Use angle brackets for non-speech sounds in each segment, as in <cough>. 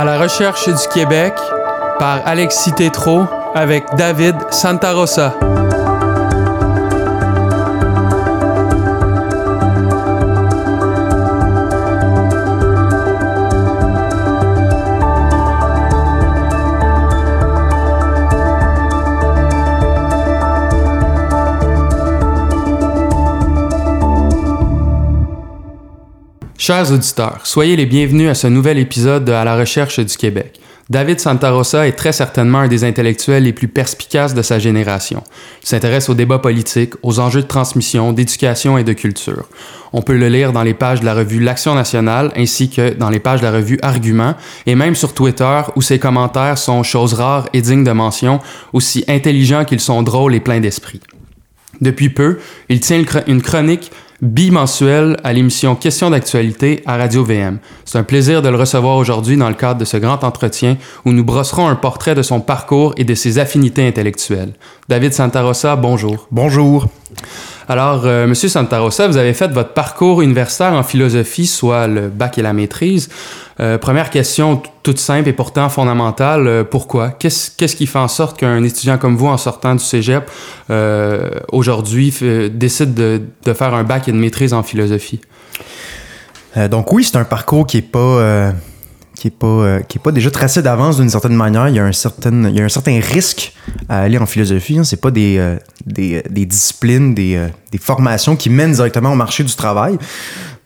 À la recherche du Québec par Alexis Tétrault avec David Santarossa. Chers auditeurs, soyez les bienvenus à ce nouvel épisode de À la recherche du Québec. David Santarossa est très certainement un des intellectuels les plus perspicaces de sa génération. Il s'intéresse aux débats politiques, aux enjeux de transmission, d'éducation et de culture. On peut le lire dans les pages de la revue L'Action nationale ainsi que dans les pages de la revue Argument et même sur Twitter où ses commentaires sont choses rares et dignes de mention, aussi intelligents qu'ils sont drôles et pleins d'esprit. Depuis peu, il tient une chronique bimensuel à l'émission Questions d'actualité à Radio VM. C'est un plaisir de le recevoir aujourd'hui dans le cadre de ce grand entretien où nous brosserons un portrait de son parcours et de ses affinités intellectuelles. David Santarossa, bonjour. Bonjour. Alors, euh, Monsieur Santarossa, vous avez fait votre parcours universitaire en philosophie, soit le bac et la maîtrise. Euh, première question toute simple et pourtant fondamentale, euh, pourquoi? Qu'est-ce, qui fait en sorte qu'un étudiant comme vous, en sortant du cégep, aujourd'hui, décide de, de, faire un bac et une maîtrise en philosophie? donc oui, c'est un parcours qui est pas qui est pas euh, qui est pas déjà tracé d'avance d'une certaine manière. Il y a un certain il y a un certain risque à aller en philosophie. Hein. C'est pas des, euh, des, des, disciplines, des, euh, des, formations qui mènent directement au marché du travail.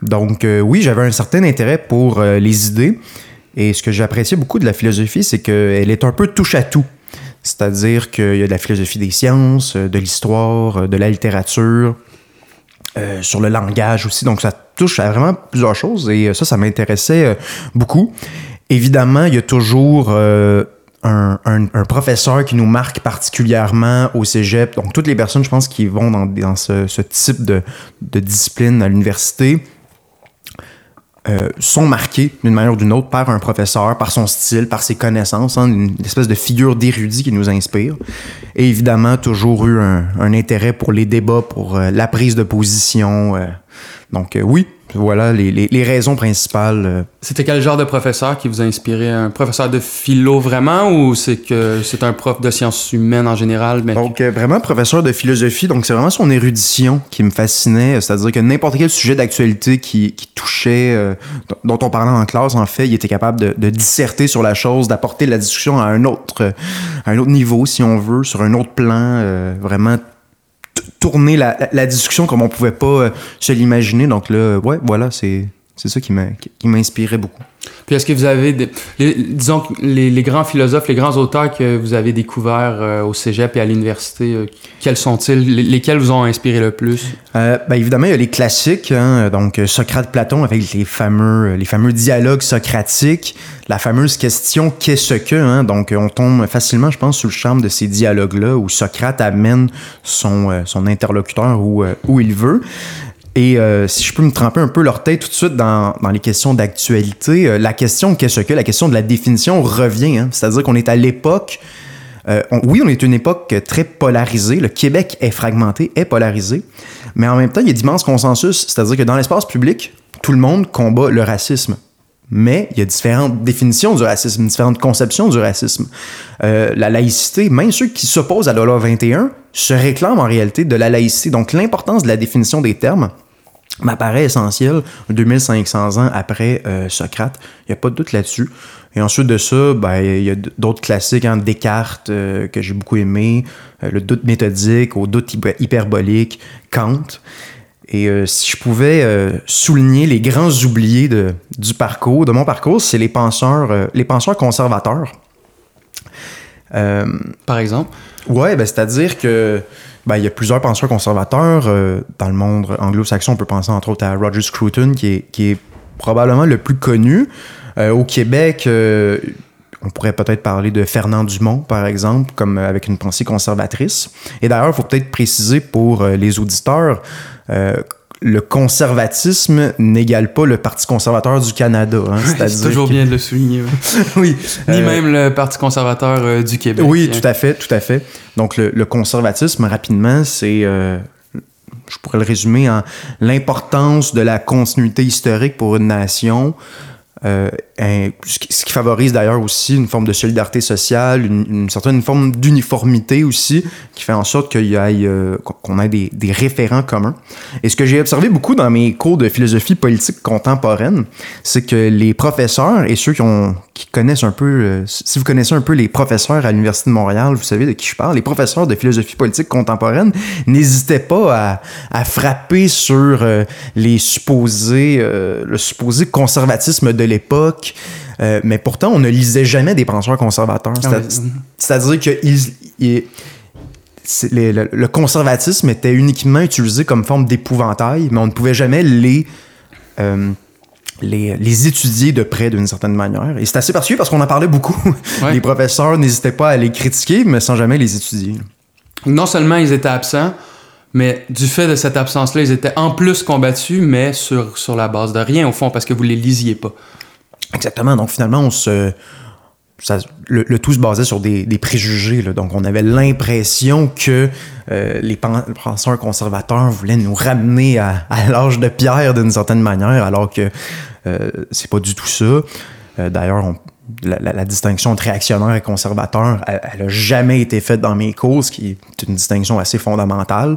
Donc oui, j'avais un certain intérêt pour les idées. Et ce que j'appréciais beaucoup de la philosophie, c'est qu'elle est un peu touche à tout. C'est-à-dire qu'il y a de la philosophie des sciences, de l'histoire, de la littérature, sur le langage aussi. Donc ça touche à vraiment plusieurs choses et ça, ça m'intéressait beaucoup. Évidemment, il y a toujours euh, un, professeur qui nous marque particulièrement au cégep. Donc, toutes les personnes, je pense, qui vont dans, ce, type de, discipline à l'université euh, sont marquées d'une manière ou d'une autre par un professeur, par son style, par ses connaissances, hein, une espèce de figure d'érudit qui nous inspire. Et évidemment, toujours eu un, intérêt pour les débats, pour euh, la prise de position. donc, oui, voilà les, les, raisons principales. Euh. C'était quel genre de professeur qui vous a inspiré? Un professeur de philo vraiment ou c'est que c'est un prof de sciences humaines en général? Mais... Donc, euh, vraiment professeur de philosophie. Donc, c'est vraiment son érudition qui me fascinait. C'est-à-dire que n'importe quel sujet d'actualité qui, qui, touchait, euh, dont on parlait en classe, en fait, il était capable de, de disserter sur la chose, d'apporter la discussion à un autre, à un autre niveau, si on veut, sur un autre plan, vraiment tourner la, discussion comme on pouvait pas euh, se l'imaginer. Donc là, ouais, voilà, c'est c'est ça qui m'inspirait beaucoup. Puis est-ce que vous avez, des, disons, les, les, grands philosophes, les grands auteurs que vous avez découverts euh, au cégep et à l'université, euh, quels sont-ils? Lesquels vous ont inspiré le plus? Euh, ben évidemment, il y a les classiques, hein, donc Socrate-Platon avec les fameux, les fameux dialogues socratiques, la fameuse question « qu'est-ce que hein? Donc on tombe facilement, je pense, sous le charme de ces dialogues-là où Socrate amène son, son interlocuteur où, où il veut. Et euh, si je peux me tremper un peu l'orteil tout de suite dans, dans les questions d'actualité, euh, la question qu'est-ce que, la question de la définition revient. Hein? C'est-à-dire qu'on est à l'époque, euh, oui, on est une époque très polarisée. Le Québec est fragmenté, est polarisé, mais en même temps, il y a d'immenses consensus. C'est-à-dire que dans l'espace public, tout le monde combat le racisme. Mais il y a différentes définitions du racisme, différentes conceptions du racisme. la laïcité, même ceux qui s'opposent à la loi 21 se réclament en réalité de la laïcité. Donc l'importance de la définition des termes, m'apparaît essentiel 2500 ans après euh, Socrate. Il n'y a pas de doute là-dessus. Et ensuite de ça, ben, il y a d'autres classiques, hein, Descartes, euh, que j'ai beaucoup aimé, euh, le doute méthodique, au doute hyperbolique, Kant. Et si je pouvais souligner les grands oubliés de, du parcours, de mon parcours, c'est les penseurs, les penseurs conservateurs. Par exemple? Ouais, ben, c'est-à-dire que ben, il y a plusieurs penseurs conservateurs. Euh, dans le monde anglo-saxon, on peut penser entre autres à Roger Scruton, qui est, qui est probablement le plus connu. Euh, au Québec, euh, on pourrait peut-être parler de Fernand Dumont, par exemple, comme avec une pensée conservatrice. Et d'ailleurs, il faut peut-être préciser pour les auditeurs le conservatisme n'égale pas le Parti conservateur du Canada. Hein, <laughs> c'est toujours bien de le souligner. <laughs> oui. Ni euh, même le Parti conservateur euh, du Québec. Oui, tout à fait, tout à fait. Donc le, conservatisme, rapidement, c'est... Euh, je pourrais le résumer en l'importance de la continuité historique pour une nation, euh, ce qui favorise d'ailleurs aussi une forme de solidarité sociale, une, certaine forme d'uniformité aussi, qui fait en sorte qu'il y ait, euh, qu'on ait des, référents communs. Et ce que j'ai observé beaucoup dans mes cours de philosophie politique contemporaine, c'est que les professeurs et ceux qui connaissent un peu, euh, si vous connaissez un peu les professeurs à l'Université de Montréal, vous savez de qui je parle, les professeurs de philosophie politique contemporaine n'hésitaient pas à, à, frapper sur les supposés, le supposé conservatisme de l'époque. Euh, mais pourtant, on ne lisait jamais des penseurs conservateurs. Ah c'est-à-dire que le, conservatisme était uniquement utilisé comme forme d'épouvantail, mais on ne pouvait jamais les, euh, les, étudier de près d'une certaine manière. Et c'est assez particulier parce qu'on en parlait beaucoup. <laughs> les professeurs n'hésitaient pas à les critiquer, mais sans jamais les étudier. Non seulement ils étaient absents, mais du fait de cette absence-là, ils étaient en plus combattus, mais sur, sur la base de rien, au fond, parce que vous les lisiez pas. Exactement. Donc finalement, on se. le, tout se basait sur des, préjugés. Donc, on avait l'impression que euh, les penseurs conservateurs voulaient nous ramener à, l'âge de pierre d'une certaine manière, alors que euh, c'est pas du tout ça. Euh, d'ailleurs, la, distinction entre réactionnaire et conservateur, elle, n'a jamais été faite dans mes cours, ce qui est une distinction assez fondamentale.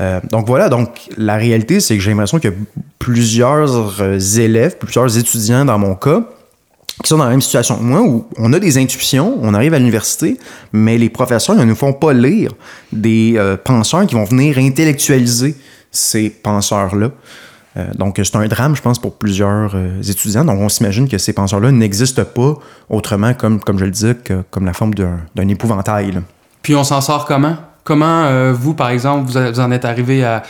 Euh, donc voilà, donc la réalité, c'est que j'ai l'impression qu'il y a plusieurs euh, élèves, plusieurs étudiants dans mon cas, qui sont dans la même situation que moi, où on a des intuitions, on arrive à l'université, mais les professeurs ne nous font pas lire des euh, penseurs qui vont venir intellectualiser ces penseurs-là. donc, c'est un drame, je pense, pour plusieurs étudiants. Donc, on s'imagine que ces penseurs-là n'existent pas autrement, comme, comme je le disais, que, comme la forme d'un épouvantail. Puis, on s'en sort comment? Comment, euh, vous, par exemple, vous, en êtes arrivé à,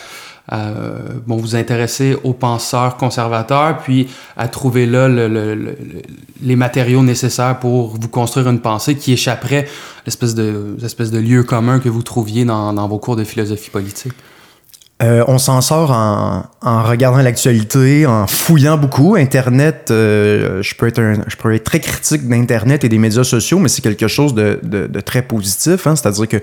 vous intéresser aux penseurs conservateurs, puis à trouver là les matériaux nécessaires pour vous construire une pensée qui échapperait à l'espèce de, de lieu commun que vous trouviez dans, dans vos cours de philosophie politique? Euh, on s'en sort en, regardant l'actualité, en fouillant beaucoup. Internet, euh, je, peux être très critique d'Internet et des médias sociaux, mais c'est quelque chose de, très positif. Hein. C'est-à-dire que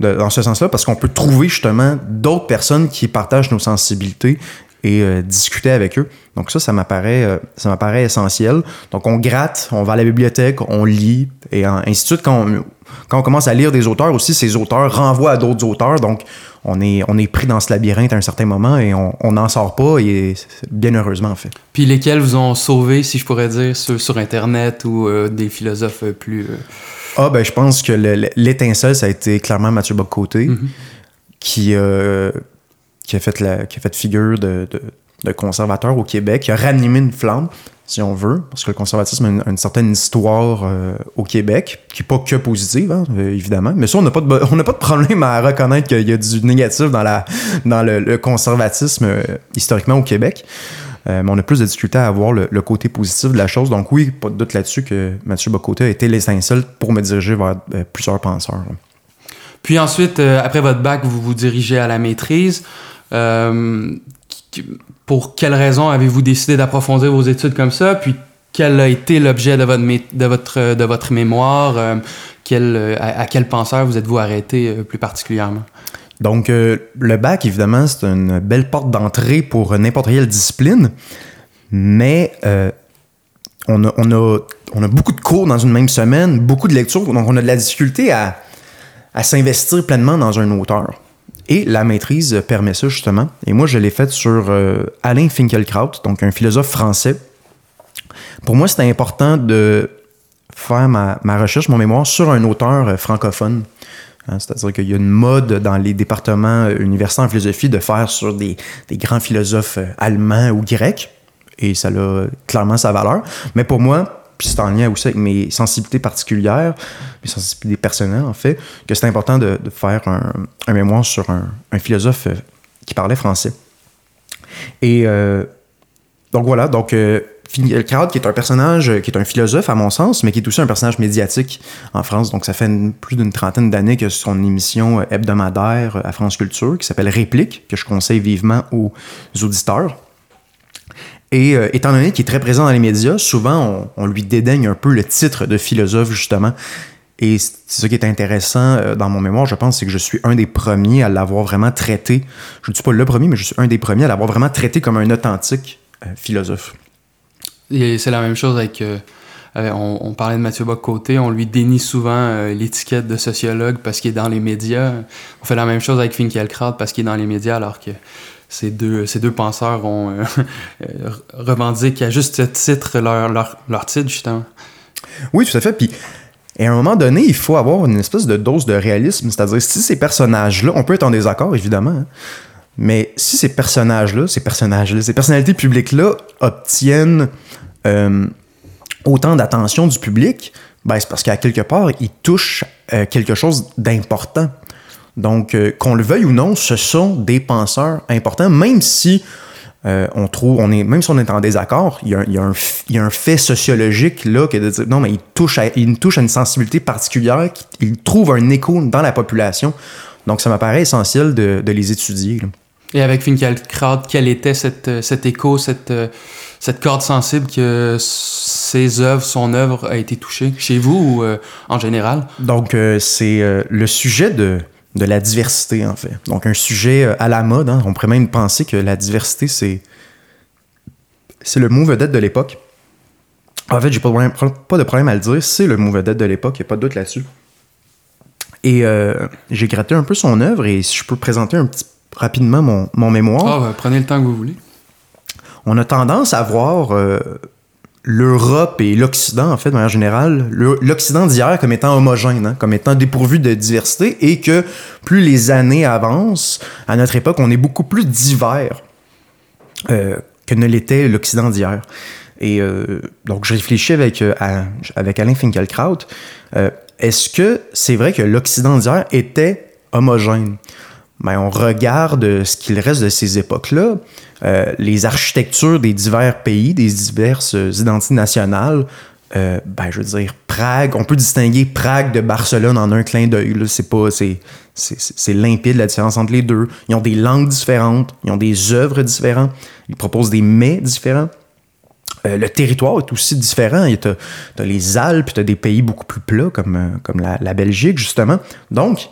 dans ce sens-là, parce qu'on peut trouver justement d'autres personnes qui partagent nos sensibilités et euh, discuter avec eux. Donc ça, ça m'apparaît, ça m'apparaît essentiel. Donc on gratte, on va à la bibliothèque, on lit et ainsi de suite. Quand on, quand on commence à lire des auteurs aussi, ces auteurs renvoient à d'autres auteurs. Donc on est, on est pris dans ce labyrinthe à un certain moment et on n'en sort pas, et bien heureusement, en fait. Puis lesquels vous ont sauvé, si je pourrais dire, sur, sur Internet ou euh, des philosophes plus. Euh? Ah, ben, je pense que l'étincelle, ça a été clairement Mathieu Bocoté, mm-hmm. qui, euh, qui, a fait la, qui a fait figure de, de, conservateur au Québec, qui a ranimé une flamme si on veut, parce que le conservatisme a une, certaine histoire euh, au Québec, qui n'est pas que positive, hein, euh, évidemment. Mais ça, on n'a pas, de, <laughs> pas de problème à reconnaître qu'il y a du négatif dans, la, dans le, conservatisme euh, historiquement au Québec. mais on a plus de difficulté à voir le, côté positif de la chose. Donc oui, pas de doute là-dessus que Mathieu Bocoté a été l'essentiel pour me diriger vers plusieurs penseurs. Puis ensuite, après votre bac, vous vous dirigez à la maîtrise pour quelles raisons avez-vous décidé d'approfondir vos études comme ça? Puis quel a été l'objet de votre, de votre, de votre mémoire? Euh, quel, euh, à, quel penseur vous êtes-vous arrêté euh, plus particulièrement? Donc, le bac, évidemment, c'est une belle porte d'entrée pour n'importe quelle discipline, mais on, a, on, a, on, a, beaucoup de cours dans une même semaine, beaucoup de lectures, donc on a de la difficulté à, à s'investir pleinement dans un auteur. Et la maîtrise permet ça, justement. Et moi, je l'ai faite sur euh, Alain Finkielkraut, donc un philosophe français. Pour moi, c'était important de faire ma, recherche, mon mémoire, sur un auteur euh, francophone. Hein, c'est-à-dire qu'il y a une mode dans les départements euh, universitaires en philosophie de faire sur des, des grands philosophes allemands ou grecs. Et ça a clairement sa valeur. Mais pour moi, puis c'est en lien aussi avec mes sensibilités particulières, mes sensibilités personnelles en fait, que c'est important de, faire un, mémoire sur un, philosophe euh, qui parlait français. Et euh, donc voilà, donc euh, qui est un personnage, qui est un philosophe à mon sens, mais qui est aussi un personnage médiatique en France. Donc ça fait plus d'une trentaine d'années que son émission hebdomadaire à France Culture, qui s'appelle Réplique, que je conseille vivement aux auditeurs. Et euh, étant donné qu'il est très présent dans les médias, souvent on, lui dédaigne un peu le titre de philosophe, justement. Et c'est ce qui est intéressant euh, dans mon mémoire, je pense, c'est que je suis un des premiers à l'avoir vraiment traité. Je ne suis pas le premier, mais je suis un des premiers à l'avoir vraiment traité comme un authentique euh, philosophe. Et c'est la même chose avec. on, parlait de Mathieu Bock-Côté, on lui dénie souvent l'étiquette de sociologue parce qu'il est dans les médias. On fait la même chose avec Finkielkraut parce qu'il est dans les médias alors que ces deux, ces deux penseurs ont euh, <laughs> euh, revendiqué à juste titre leur, leur, leur titre, justement. Oui, tout à fait. Puis, et à un moment donné, il faut avoir une espèce de dose de réalisme. C'est-à-dire, si ces personnages-là, on peut être en désaccord, évidemment, hein, mais si ces personnages-là, ces personnages-là, ces personnalités publiques-là obtiennent euh, autant d'attention du public, ben, c'est parce qu'à quelque part, ils touchent quelque chose d'important. Donc, euh, qu'on le veuille ou non, ce sont des penseurs importants, même si euh, on trouve, on est, même si on est en désaccord, il y a, un- il y a un, il y a un fait sociologique là que de dire non, mais il touche à, il touche à une sensibilité particulière, qui- il trouve un écho dans la population. Donc, ça m'apparaît essentiel de, de les étudier. là. Et avec Finkielkraut, quel était cette, cet écho, cette, cette corde sensible que ses œuvres, son œuvre a été touchée chez vous ou euh, en général? Donc, euh, c'est le sujet de, de la diversité, en fait. Donc, un sujet euh, à la mode. hein. On pourrait même penser que la diversité, c'est c'est le mot vedette de l'époque. En fait, j'ai pas, de problème- pas de problème à le dire. C'est le mot vedette de l'époque, il n'y a pas de doute là-dessus. Et euh, j'ai gratté un peu son œuvre et si je peux présenter un petit rapidement mon, mon mémoire. Ah, ben, prenez le temps que vous voulez. on a tendance à voir euh, l'Europe et l'Occident, en fait, de manière générale, le- l'Occident d'hier comme étant homogène, hein, comme étant dépourvu de diversité, et que plus les années avancent, à notre époque, on est beaucoup plus divers euh, que ne l'était l'Occident d'hier. Et euh, donc, je réfléchis avec, euh, avec Alain Finkielkraut. euh, Est-ce que c'est vrai que l'Occident d'hier était homogène? Ben, on regarde ce qu'il reste de ces époques-là, euh, les architectures des divers pays, des diverses identités nationales. euh, ben, je veux dire, Prague, on peut distinguer Prague de Barcelone en un clin d'œil. C'est pas, c'est, c'est, limpide la différence entre les deux. Ils ont des langues différentes, ils ont des œuvres différentes, ils proposent des mets différents. Euh, le territoire est aussi différent. Tu as, les Alpes, tu as des pays beaucoup plus plats, comme, comme la, la Belgique, justement. Donc,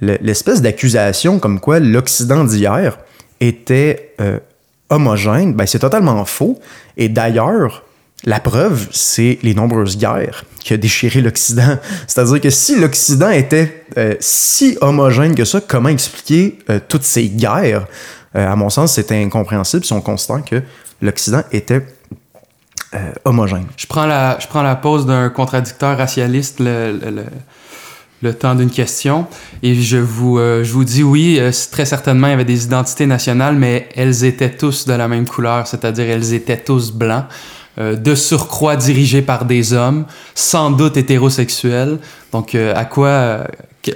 l'espèce d'accusation comme quoi l'Occident d'hier était euh, homogène, ben, c'est totalement faux. Et d'ailleurs, la preuve, c'est les nombreuses guerres qui ont déchiré l'Occident. <laughs> C'est-à-dire que si l'Occident était euh, si homogène que ça, comment expliquer euh, toutes ces guerres? À mon sens, c'est incompréhensible si on constate que l'Occident était homogène. Je prends la, je prends la pause d'un contradicteur racialiste le temps d'une question et je vous, euh, je vous dis oui, euh, très certainement il y avait des identités nationales, mais elles étaient tous de la même couleur, c'est-à-dire elles étaient tous blancs, euh, de surcroît dirigés par des hommes, sans doute hétérosexuels. Donc à quoi,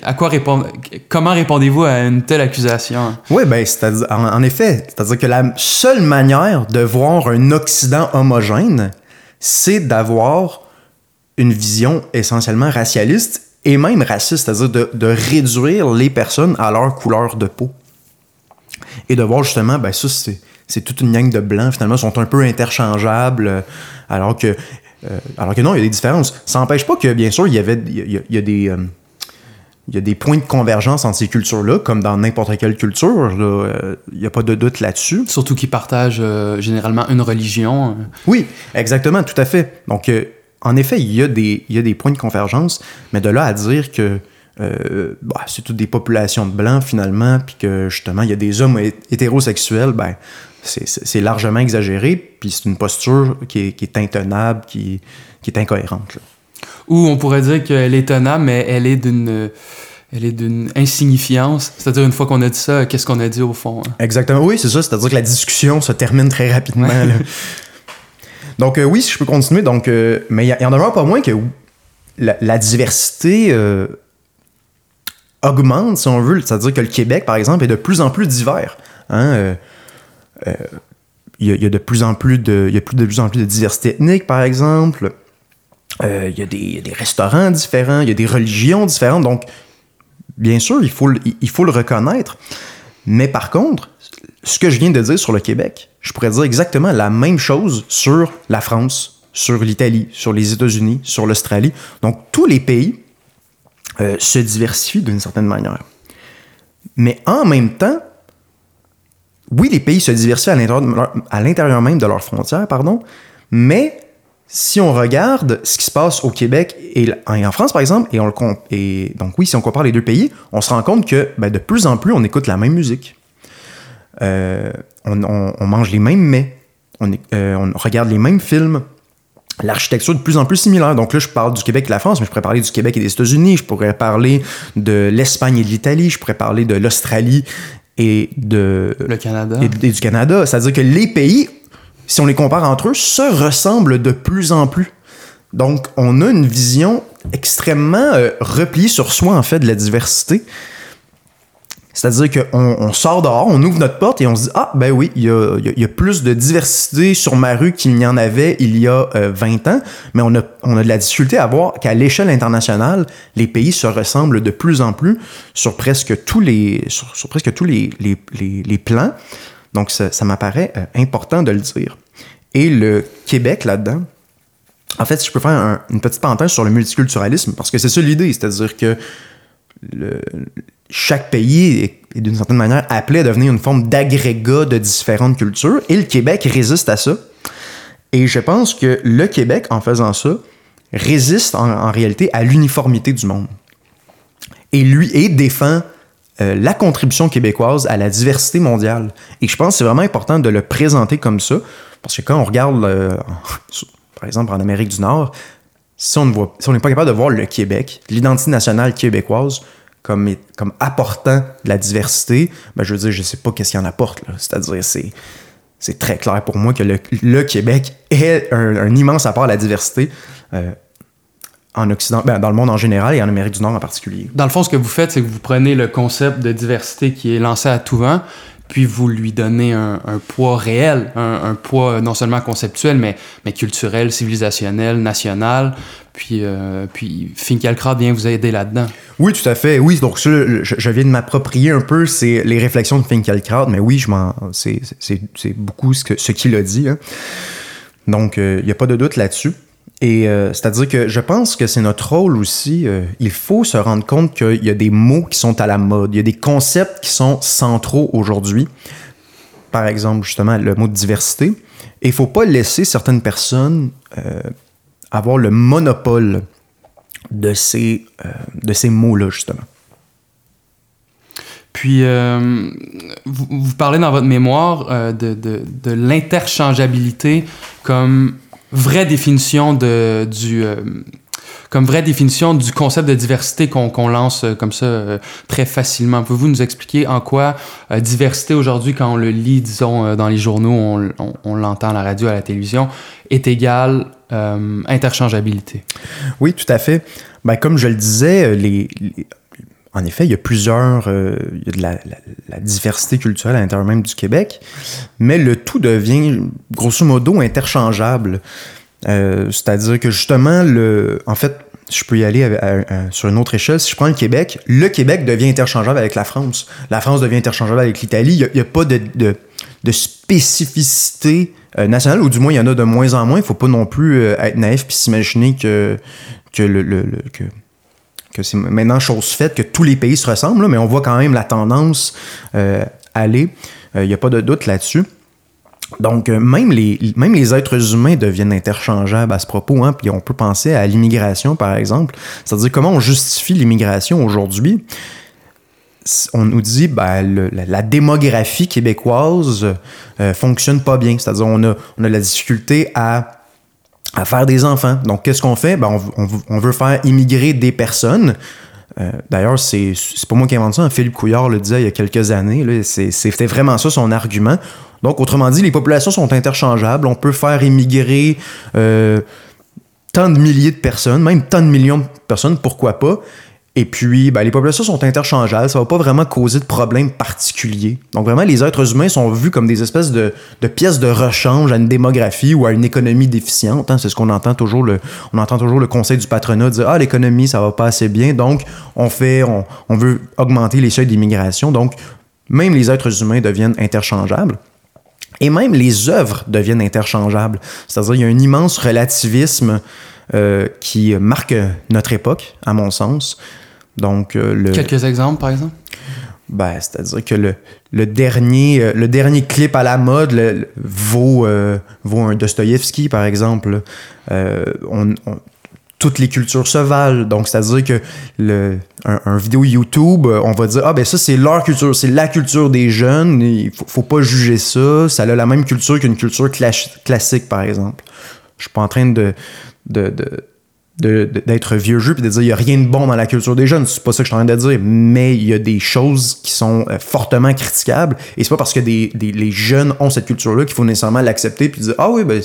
à quoi répondre, comment répondez-vous à une telle accusation? Oui, ben, c'est-à-dire, en, en effet, c'est-à-dire que la seule manière de voir un Occident homogène, c'est d'avoir une vision essentiellement racialiste et même raciste, c'est-à-dire de, de réduire les personnes à leur couleur de peau. Et de voir justement, ben ça, c'est, c'est toute une gang de blancs, finalement, sont un peu interchangeables, euh, alors que, euh, alors que non, il y a des différences. Ça n'empêche pas que, bien sûr, il y avait, il y a, il y a des... euh, il y a des points de convergence entre ces cultures-là, comme dans n'importe quelle culture. Il n'y a pas de doute là-dessus. Surtout qu'ils partagent euh, généralement une religion. Oui, exactement, tout à fait. Donc, euh, en effet, il y, a des, il y a des points de convergence, mais de là à dire que euh, bah, c'est toutes des populations de blancs, finalement, puis que justement, il y a des hommes hé- hétérosexuels, ben, c'est- largement exagéré, puis c'est une posture qui est, qui est intenable, qui, qui est incohérente. là. Ou on pourrait dire qu'elle est tenable, mais elle est d'une elle est d'une insignifiance. C'est-à-dire, une fois qu'on a dit ça, qu'est-ce qu'on a dit au fond? hein? Exactement, oui, c'est ça. C'est-à-dire que la discussion se termine très rapidement. Ouais. <laughs> Donc, euh, oui, si je peux continuer. Donc, euh, mais il y, a- en demeure pas moins que la, diversité euh, augmente, si on veut. C'est-à-dire que le Québec, par exemple, est de plus en plus divers. Hein, il y, a, a de plus en plus de, y a plus de plus en plus de diversité ethnique, par exemple. Il y a des, a restaurants différents, il y a des religions différentes. Donc, bien sûr, il faut le reconnaître. Mais par contre, ce que je viens de dire sur le Québec, je pourrais dire exactement la même chose sur la France, sur l'Italie, sur les États-Unis, sur l'Australie. Donc, tous les pays euh, se diversifient d'une certaine manière. Mais en même temps, oui, les pays se diversifient à l'intérieur, même de leurs frontières, pardon, Mais si on regarde ce qui se passe au Québec et en France, par exemple, et, on le, et donc oui, si on compare les deux pays, on se rend compte que ben, de plus en plus, on écoute la même musique. Euh, on, mange les mêmes mets. On, euh, on regarde les mêmes films l'architecture de plus en plus similaire. Donc là, je parle du Québec et de la France, mais je pourrais parler du Québec et des États-Unis, je pourrais parler de l'Espagne et de l'Italie, je pourrais parler de l'Australie et de le Canada et, du Canada. C'est-à-dire que les pays, si on les compare entre eux, se ressemblent de plus en plus. Donc, on a une vision extrêmement euh, repliée sur soi, en fait, de la diversité. C'est-à-dire qu'on on sort dehors, on ouvre notre porte et on se dit Ah, ben oui, il y a, plus de diversité sur ma rue qu'il n'y en avait il y a 20 euh, ans, mais on a, on a de la difficulté à voir qu'à l'échelle internationale, les pays se ressemblent de plus en plus sur presque tous les, sur, presque tous les, les, les, plans. Donc, ça, m'apparaît euh, important de le dire. Et le Québec là-dedans, en fait, si je peux faire une petite parenthèse sur le multiculturalisme, parce que c'est ça l'idée, c'est-à-dire que chaque pays est, d'une certaine manière appelé à devenir une forme d'agrégat de différentes cultures, et le Québec résiste à ça. Et je pense que le Québec, en faisant ça, résiste en, réalité à l'uniformité du monde. Et lui, et défend euh, la contribution québécoise à la diversité mondiale. Et je pense que c'est vraiment important de le présenter comme ça, parce que quand on regarde, <laughs> par exemple, en Amérique du Nord, si on n'est pas capable de voir le Québec, l'identité nationale québécoise, comme, comme apportant de la diversité, ben je veux dire, je sais pas qu'est-ce qu'il en apporte. C'est-à-dire, c'est, c'est très clair pour moi que le, Québec est un, immense apport à la diversité. Euh, en Occident, ben, dans le monde en général et en Amérique du Nord en particulier. Dans le fond, ce que vous faites, c'est que vous prenez le concept de diversité qui est lancé à tout vent, puis vous lui donnez un, poids réel, un, poids non seulement conceptuel, mais, mais culturel, civilisationnel, national. Puis, euh, puis Finkielkraut vient vous aider là-dedans. Oui, tout à fait. Oui, donc je, viens de m'approprier un peu c'est les réflexions de Finkielkraut, mais oui, je m'en, c'est, beaucoup ce, que, ce qu'il a dit. Hein. Donc, il euh, n'y a pas de doute là-dessus. Et euh, c'est-à-dire que je pense que c'est notre rôle aussi. Euh, il faut se rendre compte qu'il y a des mots qui sont à la mode, il y a des concepts qui sont centraux aujourd'hui. Par exemple, justement, le mot de diversité. Et il ne faut pas laisser certaines personnes euh, avoir le monopole de ces, de ces mots-là, justement. Puis, vous, parlez dans votre mémoire de, de, de l'interchangeabilité comme vraie définition de, du. Euh, comme vraie définition du concept de diversité qu'on lance euh, comme ça euh, très facilement. Pouvez-vous nous expliquer en quoi diversité aujourd'hui, quand on le lit, disons, dans les journaux, on, on, l'entend à la radio, à la télévision, est égal interchangeabilité? Oui, tout à fait. Ben, comme je le disais, les en effet, il y a plusieurs, euh, il y a de la, la, diversité culturelle à l'intérieur même du Québec, mais le tout devient grosso modo interchangeable. Euh, c'est-à-dire que justement, le, en fait, je peux y aller sur une autre échelle. Si je prends le Québec, le Québec devient interchangeable avec la France. La France devient interchangeable avec l'Italie. Il n'y a, pas de, spécificité euh, nationale, ou du moins il y en a de moins en moins. Il ne faut pas non plus être naïf puis s'imaginer que, que le, le, que que c'est maintenant chose faite, que tous les pays se ressemblent, mais on voit quand même la tendance euh, aller. Il euh, n'y a pas de doute là-dessus. Donc, euh, même, les, même les êtres humains deviennent interchangeables à ce propos. Hein, puis on peut penser à l'immigration, par exemple. C'est-à-dire comment on justifie l'immigration aujourd'hui? On nous dit ben, la, démographie québécoise fonctionne pas bien. C'est-à-dire on a, on a la difficulté à à faire des enfants. Donc, qu'est-ce qu'on fait? Ben, on, veut faire immigrer des personnes. Euh, d'ailleurs, c'est, pas moi qui invente ça. Hein. Philippe Couillard le disait il y a quelques années. c'était vraiment ça son argument. Donc, autrement dit, les populations sont interchangeables. On peut faire immigrer euh, tant de milliers de personnes, même tant de millions de personnes, pourquoi pas. Et puis, ben, les populations sont interchangeables, ça va pas vraiment causer de problèmes particuliers. Donc vraiment, les êtres humains sont vus comme des espèces de, pièces de rechange à une démographie ou à une économie déficiente. Hein. C'est ce qu'on entend toujours le, on entend toujours le conseil du patronat dire ah l'économie ça va pas assez bien, donc on fait, on, on veut augmenter les seuils d'immigration. Donc même les êtres humains deviennent interchangeables. Et même les œuvres deviennent interchangeables. C'est-à-dire, il y a un immense relativisme euh, qui marque notre époque, à mon sens. Donc, euh, le... Quelques exemples, par exemple? Ben, c'est-à-dire que le, le, dernier, euh, le dernier clip à la mode le, vaut, euh, vaut un Dostoïevski, par exemple. Euh, on, toutes les cultures se valent. Donc, c'est-à-dire que le, un, vidéo YouTube, on va dire, ah ben ça, c'est leur culture, c'est la culture des jeunes, il faut, faut pas juger ça, ça a la même culture qu'une culture classique, par exemple. Je suis pas en train de, de, de d'être vieux jeu puis de dire il y a rien de bon dans la culture des jeunes. C'est pas ça que je suis en train de dire. Mais il y a des choses qui sont euh, fortement critiquables. Et c'est pas parce que des, les jeunes ont cette culture là qu'il faut nécessairement l'accepter puis dire ah oui ben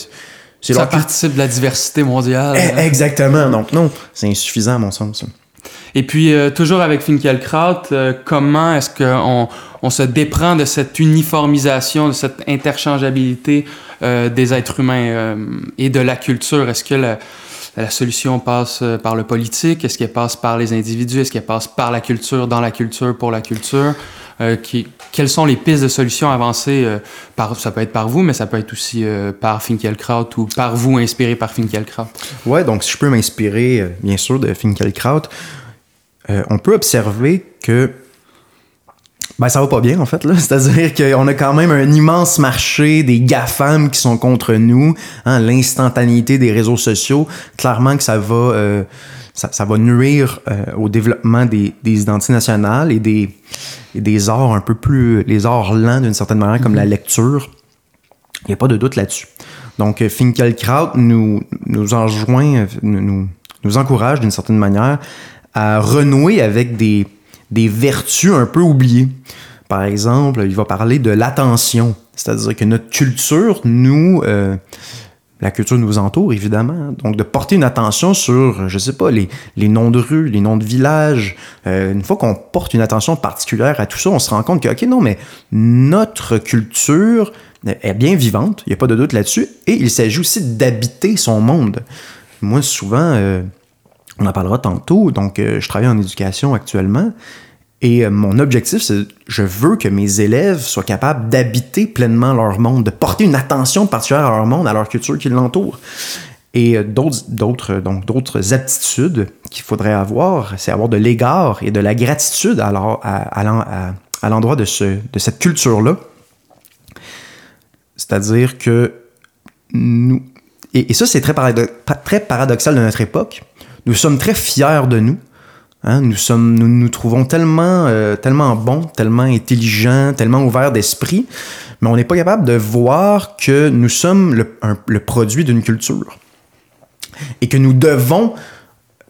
c'est ça participe de la diversité mondiale eh, exactement. Donc non c'est insuffisant à mon sens et puis euh, toujours avec Finkielkraut euh, comment est-ce qu'on on se déprend de cette uniformisation de cette interchangeabilité des êtres humains et de la culture? Est-ce que la la solution passe euh, par le politique? Est-ce qu'elle passe par les individus? Est-ce qu'elle passe par la culture, dans la culture, pour la culture? Euh, quelles sont les pistes de solutions avancées euh, ça peut être par vous, mais ça peut être aussi par Finkielkraut ou par vous inspiré par Finkielkraut? Ouais, donc si je peux m'inspirer, bien sûr, de Finkielkraut, on peut observer que ben, ça va pas bien, en fait. <laughs> C'est-à-dire qu'on a quand même un immense marché des GAFAM qui sont contre nous. Hein, L'instantanéité des réseaux sociaux, clairement que ça va, euh, ça, va nuire euh, au développement des, des, identités nationales et des, des arts un peu plus... les arts lents, d'une certaine manière, comme la mm-hmm. lecture. Il n'y a pas de doute là-dessus. Donc, Finkelkraut nous, nous enjoint, nous, nous encourage d'une certaine manière à renouer avec des des vertus un peu oubliées. Par exemple, il va parler de l'attention, c'est-à-dire que notre culture, nous, euh, la culture nous entoure évidemment, donc de porter une attention sur, je sais pas, les, noms de rues, les noms de villages. Euh, une fois qu'on porte une attention particulière à tout ça, on se rend compte que, ok, non, mais notre culture est bien vivante, il n'y a pas de doute là-dessus, et il s'agit aussi d'habiter son monde. Moi, souvent, euh, on en parlera tantôt. Donc, euh, je travaille en éducation actuellement. Et euh, mon objectif, c'est je veux que mes élèves soient capables d'habiter pleinement leur monde, de porter une attention particulière à leur monde, à leur culture qui l'entoure. Et euh, d'autres, donc d'autres aptitudes qu'il faudrait avoir, c'est avoir de l'égard et de la gratitude à, l'endroit de, ce, cette culture-là. C'est-à-dire que nous. Et, ça, c'est très paradoxal de notre époque. Nous sommes très fiers de nous. Hein. Nous, sommes, nous nous trouvons tellement, euh, tellement bons, tellement intelligents, tellement ouverts d'esprit, mais on n'est pas capable de voir que nous sommes le, produit d'une culture. Et que nous devons,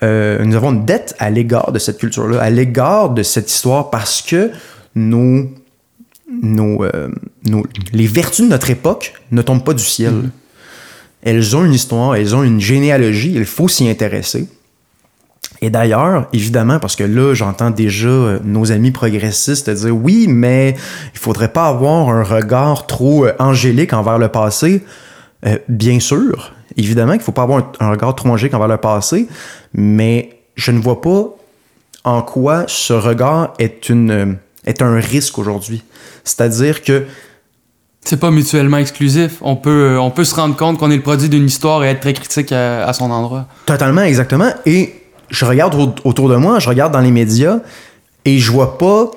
euh, nous avons une dette à l'égard de cette culture-là, à l'égard de cette histoire, parce que nos, nos, euh, nos, les vertus de notre époque ne tombent pas du ciel. Mm-hmm. Elles ont une histoire, elles ont une généalogie, il faut s'y intéresser. Et d'ailleurs, évidemment, parce que là, j'entends déjà euh, nos amis progressistes dire oui, mais il faudrait pas avoir un regard trop euh, angélique envers le passé. Euh, bien sûr, évidemment qu'il faut pas avoir un, regard trop angélique envers le passé, mais je ne vois pas en quoi ce regard est, une, est un risque aujourd'hui. C'est-à-dire que c'est pas mutuellement exclusif. On peut, on peut se rendre compte qu'on est le produit d'une histoire et être très critique à, à son endroit. Totalement, exactement. Et je regarde autour de moi, je regarde dans les médias et je vois pas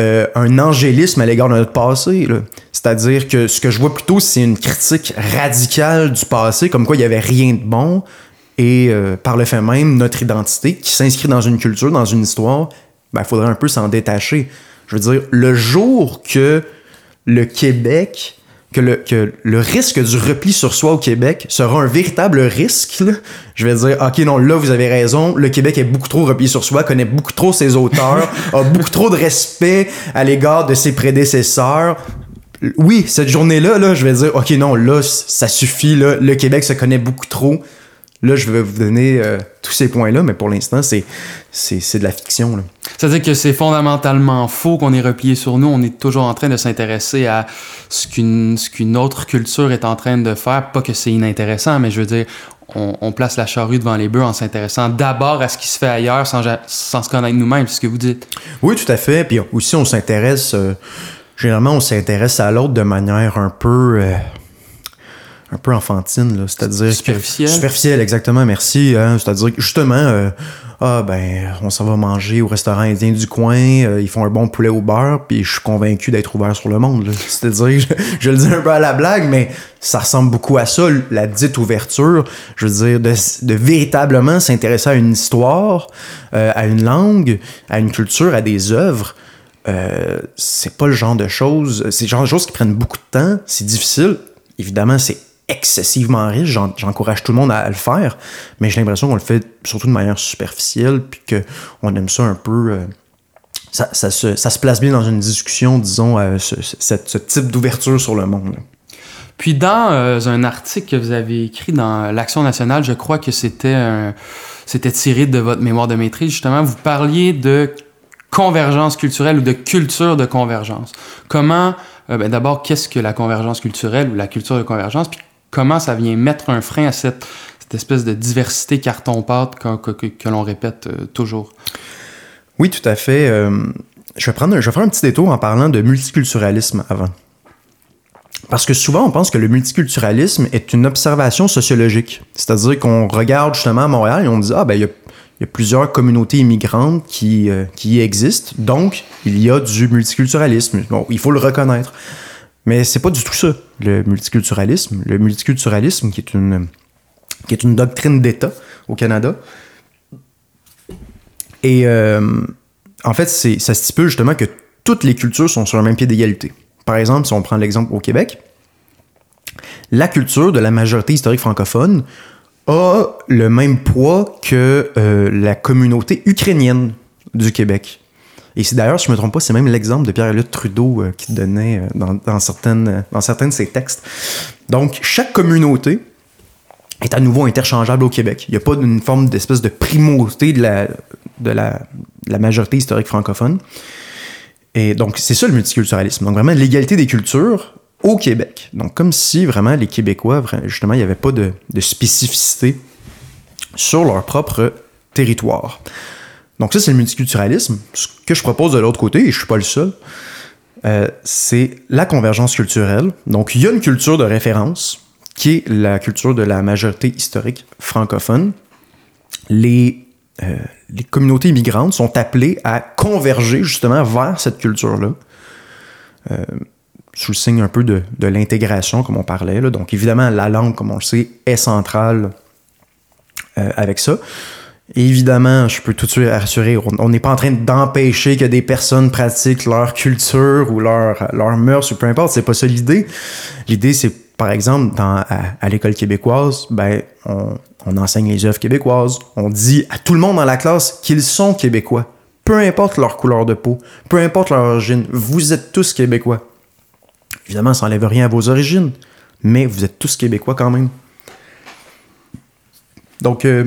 euh, un angélisme à l'égard de notre passé. C'est-à-dire que ce que je vois plutôt, c'est une critique radicale du passé, comme quoi il n'y avait rien de bon, et euh, par le fait même, notre identité, qui s'inscrit dans une culture, dans une histoire, il ben, faudrait un peu s'en détacher. Je veux dire, le jour que le Québec que le, que le risque du repli sur soi au Québec sera un véritable risque. Je vais dire, OK, non, là, vous avez raison, le Québec est beaucoup trop replié sur soi, connaît beaucoup trop ses auteurs, <laughs> a beaucoup trop de respect à l'égard de ses prédécesseurs. Oui, cette journée-là, là, je vais dire, OK, non, là, ça suffit, là, le Québec se connaît beaucoup trop. Là, je vais vous donner euh, tous ces points-là, mais pour l'instant, c'est, c'est, de la fiction. Là. C'est-à-dire que c'est fondamentalement faux qu'on est replié sur nous. On est toujours en train de s'intéresser à ce qu'une, ce qu'une autre culture est en train de faire. Pas que c'est inintéressant, mais je veux dire, on, place la charrue devant les bœufs en s'intéressant d'abord à ce qui se fait ailleurs sans, sans se connaître nous-mêmes, c'est ce que vous dites. Oui, tout à fait. Puis aussi, on s'intéresse... Euh, généralement, on s'intéresse à l'autre de manière un peu... Euh, un peu enfantine, là. C'est-à-dire. Superficielle. Superficielle, exactement, merci. Hein. C'est-à-dire que justement, euh, ah ben, on s'en va manger au restaurant indien du coin, euh, ils font un bon poulet au beurre, puis je suis convaincu d'être ouvert sur le monde. là. <laughs> C'est-à-dire, je, je le dis un peu à la blague, mais ça ressemble beaucoup à ça, la dite ouverture. Je veux dire, de, de véritablement s'intéresser à une histoire, euh, à une langue, à une culture, à des œuvres. Euh, c'est pas le genre de choses, c'est le genre de choses qui prennent beaucoup de temps, c'est difficile. Évidemment, c'est excessivement riche, j'en- j'encourage tout le monde à, le faire, mais j'ai l'impression qu'on le fait surtout de manière superficielle, puis qu'on aime ça un peu. euh, ça, se, ça se place bien dans une discussion, disons, euh, ce, type d'ouverture sur le monde. Puis dans euh, un article que vous avez écrit dans l'Action nationale, je crois que c'était c'était tiré de votre mémoire de maîtrise, justement, vous parliez de convergence culturelle ou de culture de convergence. Comment, ben, d'abord, qu'est-ce que la convergence culturelle ou la culture de convergence, puis comment ça vient mettre un frein à cette, espèce de diversité carton-pâte que, l'on répète euh, toujours? Oui, tout à fait. euh, je, vais prendre, je vais faire un petit détour en parlant de multiculturalisme avant. Parce que souvent, on pense que le multiculturalisme est une observation sociologique. C'est-à-dire qu'on regarde justement à Montréal et on dit Ah, ben, il y a, plusieurs communautés immigrantes qui, euh, qui existent, donc il y a du multiculturalisme. Bon, il faut le reconnaître. Mais c'est pas du tout ça, le multiculturalisme. Le multiculturalisme, qui est une, qui est une doctrine d'État au Canada. Et euh, en fait, ça stipule justement que toutes les cultures sont sur un même pied d'égalité. Par exemple, si on prend l'exemple au Québec, la culture de la majorité historique francophone a le même poids que euh, la communauté ukrainienne du Québec. Et c'est d'ailleurs, si je ne me trompe pas, c'est même l'exemple de Pierre-Éliott Trudeau euh, qui donnait euh, dans, certaines, euh, dans certains de ses textes. Donc, chaque communauté est à nouveau interchangeable au Québec. Il n'y a pas une forme d'espèce de primauté de la, de la, majorité historique francophone. Et donc, c'est ça le multiculturalisme. Donc, vraiment, l'égalité des cultures au Québec. Donc, comme si vraiment les Québécois, justement, il n'y avait pas de spécificité sur leur propre territoire. Donc, ça, c'est le multiculturalisme. Ce que je propose de l'autre côté, et je suis pas le seul, euh, c'est la convergence culturelle. Donc, il y a une culture de référence qui est la culture de la majorité historique francophone. Les, euh, communautés immigrantes sont appelées à converger justement vers cette culture-là. Euh, sous le signe un peu de, l'intégration, comme on parlait. là. Donc, évidemment, la langue, comme on le sait, est centrale avec ça. Évidemment, je peux tout de suite rassurer, on- n'est pas en train d'empêcher que des personnes pratiquent leur culture ou leur, leur mœurs ou peu importe, c'est pas ça l'idée. L'idée, c'est, par exemple, à, l'école québécoise, ben, on, on enseigne les œuvres québécoises. On dit à tout le monde dans la classe qu'ils sont québécois. Peu importe leur couleur de peau, peu importe leur origine, vous êtes tous québécois. Évidemment, ça n'enlève rien à vos origines, mais vous êtes tous québécois quand même. Donc, euh,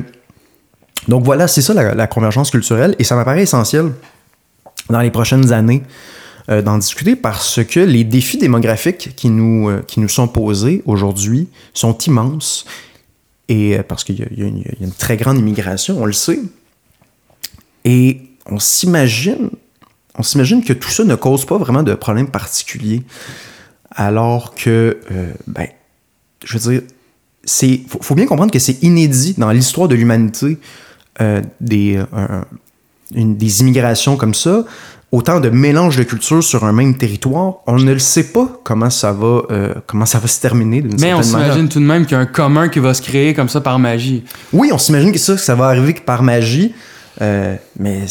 donc voilà, c'est ça la, convergence culturelle, et ça m'apparaît essentiel dans les prochaines années euh, d'en discuter parce que les défis démographiques qui nous, euh, qui nous sont posés aujourd'hui sont immenses, et euh, parce qu'il y, a- il une- il très grande immigration, on le sait, et on s'imagine, on s'imagine que tout ça ne cause pas vraiment de problème particulier, alors que, ben, je veux dire, c'est, faut, bien comprendre que c'est inédit dans l'histoire de l'humanité des, euh, un- une- des immigrations comme ça, autant de mélange de cultures sur un même territoire. On ne le sait pas comment ça va, euh, comment ça va se terminer d'une Mais on certaine s'imagine tout de même qu'il y a un commun qui va se créer comme ça par magie. Oui, on s'imagine que ça, que ça va arriver que par magie, euh, mais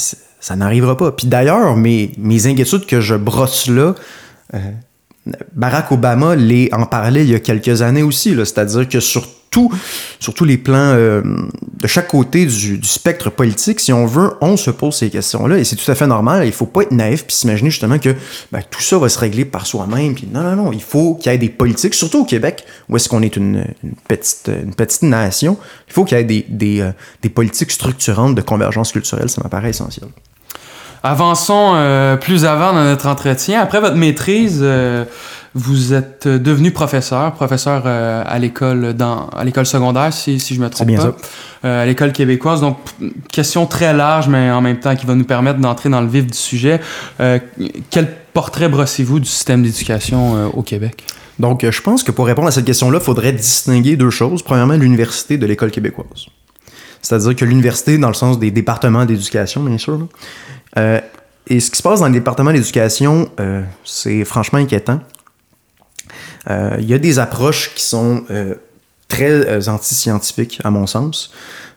ça n'arrivera pas. Puis d'ailleurs, mes, mes inquiétudes que je brosse là, euh, Barack Obama les, en parlait il y a quelques années aussi. C'est-à-dire que sur, tous les plans euh, de chaque côté du, spectre politique, si on veut, on se pose ces questions-là. Et c'est tout à fait normal. Il faut pas être naïf puis s'imaginer justement que ben, tout ça va se régler par soi-même. Non, non, non. Il faut qu'il y ait des politiques, surtout au Québec, où est-ce qu'on est une, une petite, une petite nation. Il faut qu'il y ait des, des, euh, des politiques structurantes de convergence culturelle. Ça m'apparaît essentiel. Avançons euh, plus avant dans notre entretien. Après votre maîtrise, euh, vous êtes devenu professeur, professeur euh, à l'école dans à l'école secondaire, si, si je me trompe bien pas, Euh, à l'école québécoise. Donc, question très large, mais en même temps qui va nous permettre d'entrer dans le vif du sujet. Quel portrait brossez-vous du système d'éducation au Québec? Donc, je pense que pour répondre à cette question-là, il faudrait distinguer deux choses. Premièrement, l'université de l'école québécoise. C'est-à-dire que l'université, dans le sens des départements d'éducation, bien sûr. Euh, et ce qui se passe dans les départements d'éducation, euh, c'est franchement inquiétant. Euh, il y a des approches qui sont très anti-scientifiques, à mon sens.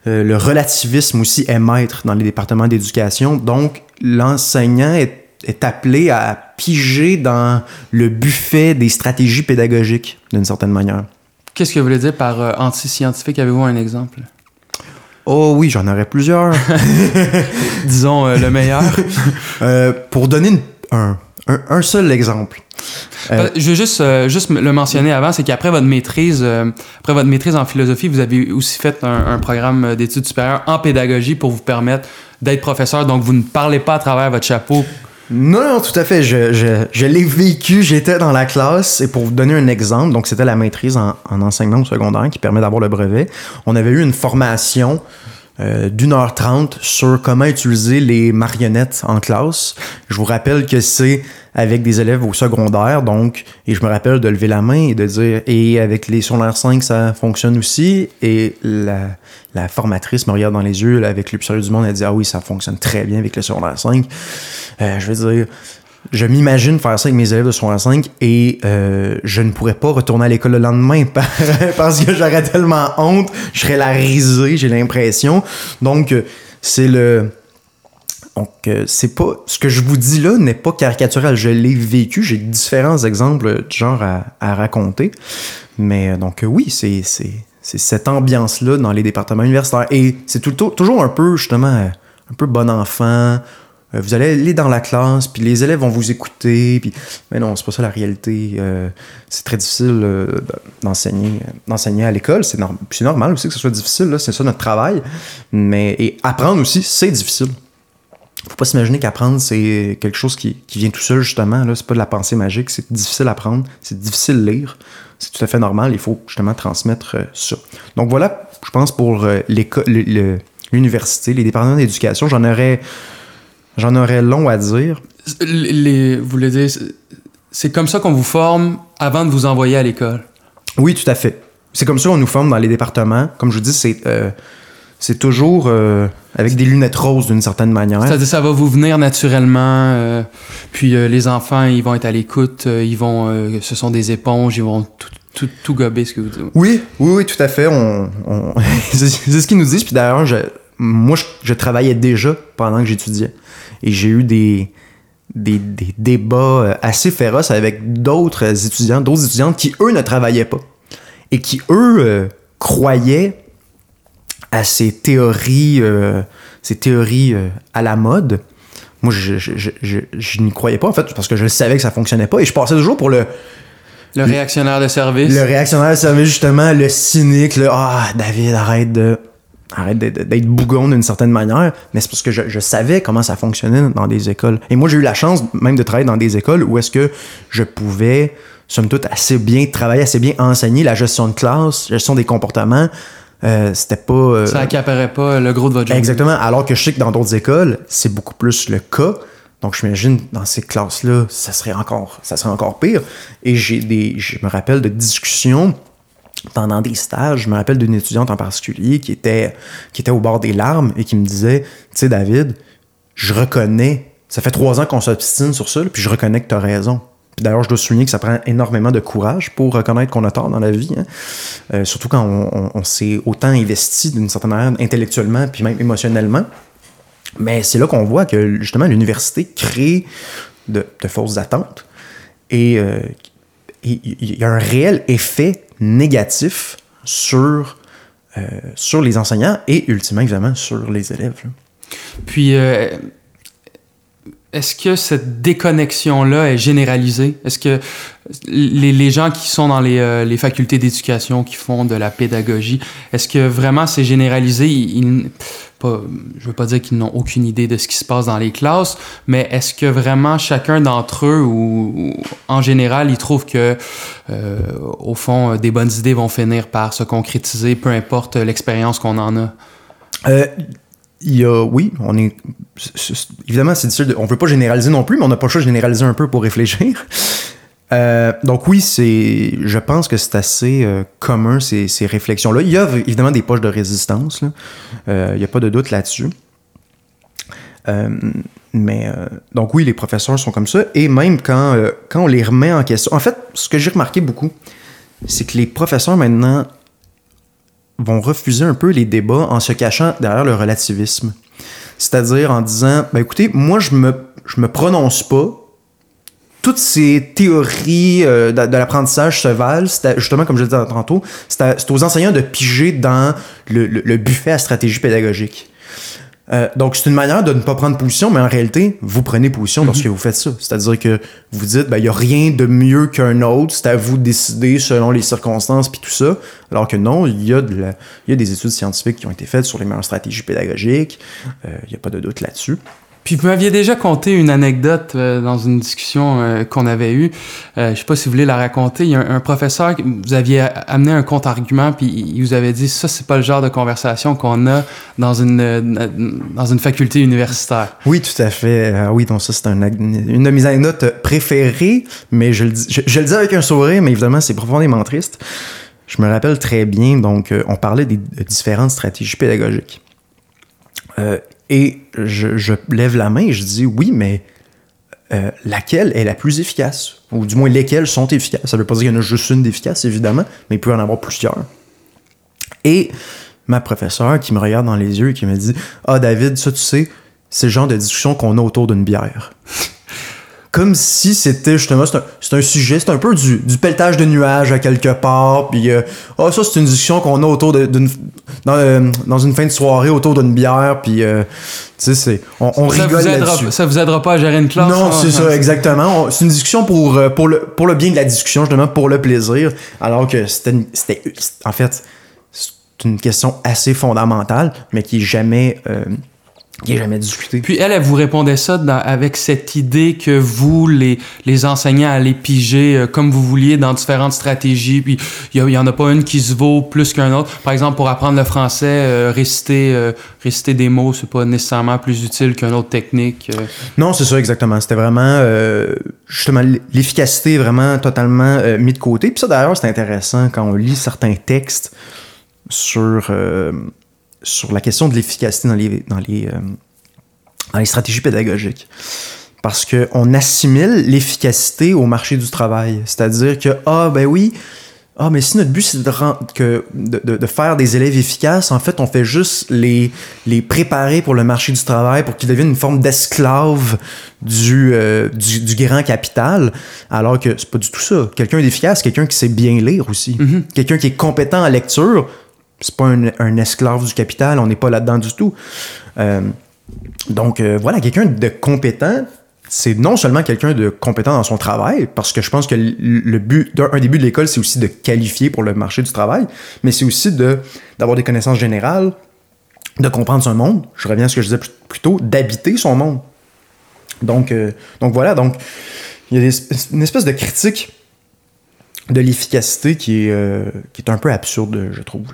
le relativisme aussi est maître dans les départements d'éducation. Donc, l'enseignant est, est appelé à piger dans le buffet des stratégies pédagogiques, d'une certaine manière. Qu'est-ce que vous voulez dire par anti-scientifique? Avez-vous un exemple? Oh oui, j'en aurais plusieurs. <laughs> Disons euh, le meilleur. <laughs> Euh, pour donner un, seul exemple. Euh, je vais juste, juste le mentionner avant, c'est qu'après votre maîtrise, après votre maîtrise en philosophie, vous avez aussi fait un, programme d'études supérieures en pédagogie pour vous permettre d'être professeur. Donc, vous ne parlez pas à travers votre chapeau non, non, tout à fait. Je, l'ai vécu, j'étais dans la classe. Et pour vous donner un exemple, donc c'était la maîtrise en, en enseignement secondaire qui permet d'avoir le brevet. On avait eu une formation euh, d'une heure trente sur comment utiliser les marionnettes en classe. Je vous rappelle que c'est avec des élèves au secondaire, donc, et je me rappelle de lever la main et de dire, et avec les sur 5, ça fonctionne aussi. Et la, la formatrice me regarde dans les yeux, avec sérieux du monde, elle dit, ah oui, ça fonctionne très bien avec le 5. Euh, je veux dire, je m'imagine faire ça avec mes élèves de secondaire 5 et euh, je ne pourrais pas retourner à l'école le lendemain <laughs> parce que j'aurais tellement honte, je serais la risée, j'ai l'impression. Donc, euh, c'est le. Donc, euh, c'est pas. Ce que je vous dis là n'est pas caricatural. Je l'ai vécu. J'ai différents exemples du genre à, raconter. Mais donc, oui, c'est, cette ambiance-là dans les départements universitaires. Et c'est toujours un peu, justement, un peu bon enfant, vous allez aller dans la classe, puis les élèves vont vous écouter, puis mais non, c'est pas ça la réalité. Euh, c'est très difficile euh, d'enseigner, d'enseigner à l'école. C'est, normal aussi que ce soit difficile, c'est ça notre travail. Mais et apprendre aussi, c'est difficile. Faut pas s'imaginer qu'apprendre c'est quelque chose qui, vient tout seul justement. Là, c'est pas de la pensée magique, c'est difficile à apprendre, c'est difficile à lire. C'est tout à fait normal. Il faut justement transmettre ça. Donc voilà, je pense pour l'université, les départements d'éducation, j'en aurais J'en aurais long à dire. Les, vous voulez dire, c'est comme ça qu'on vous forme avant de vous envoyer à l'école? Oui, tout à fait. C'est comme ça qu'on nous forme dans les départements. Comme je vous dis, c'est euh, c'est toujours euh, avec des lunettes roses d'une certaine manière. C'est-à-dire ça va vous venir naturellement. Euh, puis les enfants, ils vont être à l'écoute. ils vont, ce sont des éponges. Ils vont tout, tout, gober ce que vous dites. Oui, oui, oui, tout à fait. On, <laughs> c'est ce qu'ils nous disent. Puis d'ailleurs, moi, je, travaillais déjà pendant que j'étudiais. Et j'ai eu des, des, débats euh, assez féroces avec d'autres étudiants, d'autres étudiantes qui, eux, ne travaillaient pas. Et qui, eux, euh, croyaient à ces théories, euh, ces théories à la mode. Moi, je, je, n'y croyais pas, en fait, parce que je savais que ça fonctionnait pas. Et je passais toujours pour le, le réactionnaire de service. Le réactionnaire de service, justement, le cynique, le Ah, David, arrête de arrête d'être bougon d'une certaine manière, mais c'est parce que je, savais comment ça fonctionnait dans des écoles. Et moi, j'ai eu la chance même de travailler dans des écoles où est-ce que je pouvais, somme toute, assez bien travailler, assez bien enseigner la gestion de classe, la gestion des comportements. Euh, c'était pas. Euh, ça accaparait pas le gros de votre journée. Exactement. Alors que je sais que dans d'autres écoles, c'est beaucoup plus le cas. Donc, je m'imagine, dans ces classes-là, ça serait encore, ça serait encore pire. Et j'ai des, je me rappelle de discussions pendant des stages, je me rappelle d'une étudiante en particulier qui était, qui était au bord des larmes et qui me disait, tu sais David, je reconnais, ça fait trois ans qu'on s'obstine sur ça, puis je reconnais que tu as raison. D'ailleurs, je dois souligner que ça prend énormément de courage pour reconnaître qu'on a tort dans la vie, hein. euh, surtout quand on, s'est autant investi d'une certaine manière intellectuellement puis même émotionnellement. Mais c'est là qu'on voit que justement l'université crée de, fausses attentes et euh, il y a un réel effet négatif sur, euh, sur les enseignants et ultimement, évidemment, sur les élèves. Puis, euh, est-ce que cette déconnexion-là est généralisée? Est-ce que les, gens qui sont dans les, euh, les facultés d'éducation, qui font de la pédagogie, est-ce que vraiment c'est généralisé? Ils, pas, je veux pas dire qu'ils n'ont aucune idée de ce qui se passe dans les classes, mais est-ce que vraiment chacun d'entre eux ou, en général ils trouvent que euh, au fond des bonnes idées vont finir par se concrétiser, peu importe l'expérience qu'on en a? Euh, y a, oui, on est, évidemment c'est on veut pas généraliser non plus, mais on n'a pas le choix de généraliser un peu pour réfléchir. Euh, donc oui, c'est, je pense que c'est assez euh, commun ces, réflexions-là. Il y a évidemment des poches de résistance. Euh, il n'y a pas de doute là-dessus. Mais donc oui, les professeurs sont comme ça. Et même quand, quand on les remet en question. En fait, ce que j'ai remarqué beaucoup, c'est que les professeurs maintenant vont refuser un peu les débats en se cachant derrière le relativisme. C'est-à-dire en disant, ben écoutez, moi je me, je me prononce pas. Toutes ces théories euh, de, de l'apprentissage se valent, justement comme je le disais tantôt, c'est aux enseignants de piger dans le, le- le buffet à stratégie pédagogique. Euh, donc, c'est une manière de ne pas prendre position, mais en réalité, vous prenez position lorsque vous faites ça. C'est-à-dire que vous dites, ben, il n'y a rien de mieux qu'un autre, c'est à vous de décider selon les circonstances puis tout ça. Alors que non, il y, a de la- il y a des études scientifiques qui ont été faites sur les meilleures stratégies pédagogiques. Euh, Il n'y a pas de doute là-dessus. Puis vous m'aviez déjà conté une anecdote euh, dans une discussion euh, qu'on avait eue. Euh, je sais pas si vous voulez la raconter. Il y a un, un professeur, vous aviez amené un contre-argument, puis il vous avait dit ça, c'est pas le genre de conversation qu'on a dans une, euh, dans une faculté universitaire. Oui, tout à fait. Oui, donc ça, c'est une de mes anecdotes préférées, mais je le, dis, avec un sourire, mais évidemment, c'est profondément triste. Je me rappelle très bien, donc, on parlait des de différentes stratégies pédagogiques. Et je, lève la main et je dis oui, mais euh, laquelle est la plus efficace? Ou du moins, lesquelles sont efficaces? Ça veut pas dire qu'il y en a juste une d'efficace, évidemment, mais il peut y en avoir plusieurs. Et ma professeure qui me regarde dans les yeux et qui me dit Ah, David, ça, tu sais, c'est le genre de discussion qu'on a autour d'une bière. Comme si c'était justement, c'est un, sujet, c'est un peu du, du pelletage de nuages à quelque part, puis euh, ah, ça, c'est une discussion qu'on a autour d'une. Dans, euh, dans une fin de soirée autour d'une bière, puis euh, tu sais, c'est. On, on ça, rigole vous aidera, là-dessus. ça vous aidera pas à gérer une classe? Non, hein? c'est ça, exactement. C'est une discussion pour, euh, pour, le, pour le bien de la discussion, justement, pour le plaisir. Alors que c'était en fait, c'est une question assez fondamentale, mais qui est jamais, euh, qui est jamais discutée. Puis elle, elle vous répondait ça dans- avec cette idée que vous, les, les enseignants, allez piger euh, comme vous vouliez dans différentes stratégies. Puis il n'y en a pas une qui se vaut plus qu'un autre. Par exemple, pour apprendre le français, euh, réciter, euh, réciter des mots, c'est pas nécessairement plus utile qu'une autre technique. Non, c'est ça, exactement. C'était vraiment, justement, l'efficacité est vraiment totalement euh, mis de côté. Puis ça, d'ailleurs, c'est intéressant quand on lit certains textes sur, euh, sur la question de l'efficacité dans les, dans, les, euh, dans les stratégies pédagogiques. Parce qu'on assimile l'efficacité au marché du travail. C'est-à-dire que, ah, ben oui, ah, mais si notre but c'est de, que, de, de- de faire des élèves efficaces, en fait, on fait juste les, les préparer pour le marché du travail, pour qu'ils deviennent une forme d'esclave du, euh, du, du grand capital, alors que c'est pas du tout ça. Quelqu'un d'efficace, quelqu'un qui sait bien lire aussi. Quelqu'un qui est compétent en lecture, c'est pas un, esclave du capital, on n'est pas là-dedans du tout. Euh, donc euh, voilà, quelqu'un de compétent, c'est non seulement quelqu'un de compétent dans son travail, parce que je pense que le- but, d'un buts de l'école, c'est aussi de qualifier pour le marché du travail, mais c'est aussi d'avoir des connaissances générales, de comprendre son monde. Je reviens à ce que je disais plus, tôt, d'habiter son monde. Donc, euh, donc voilà, donc il y a une espèce de critique de l'efficacité qui qui est un peu absurde, je trouve.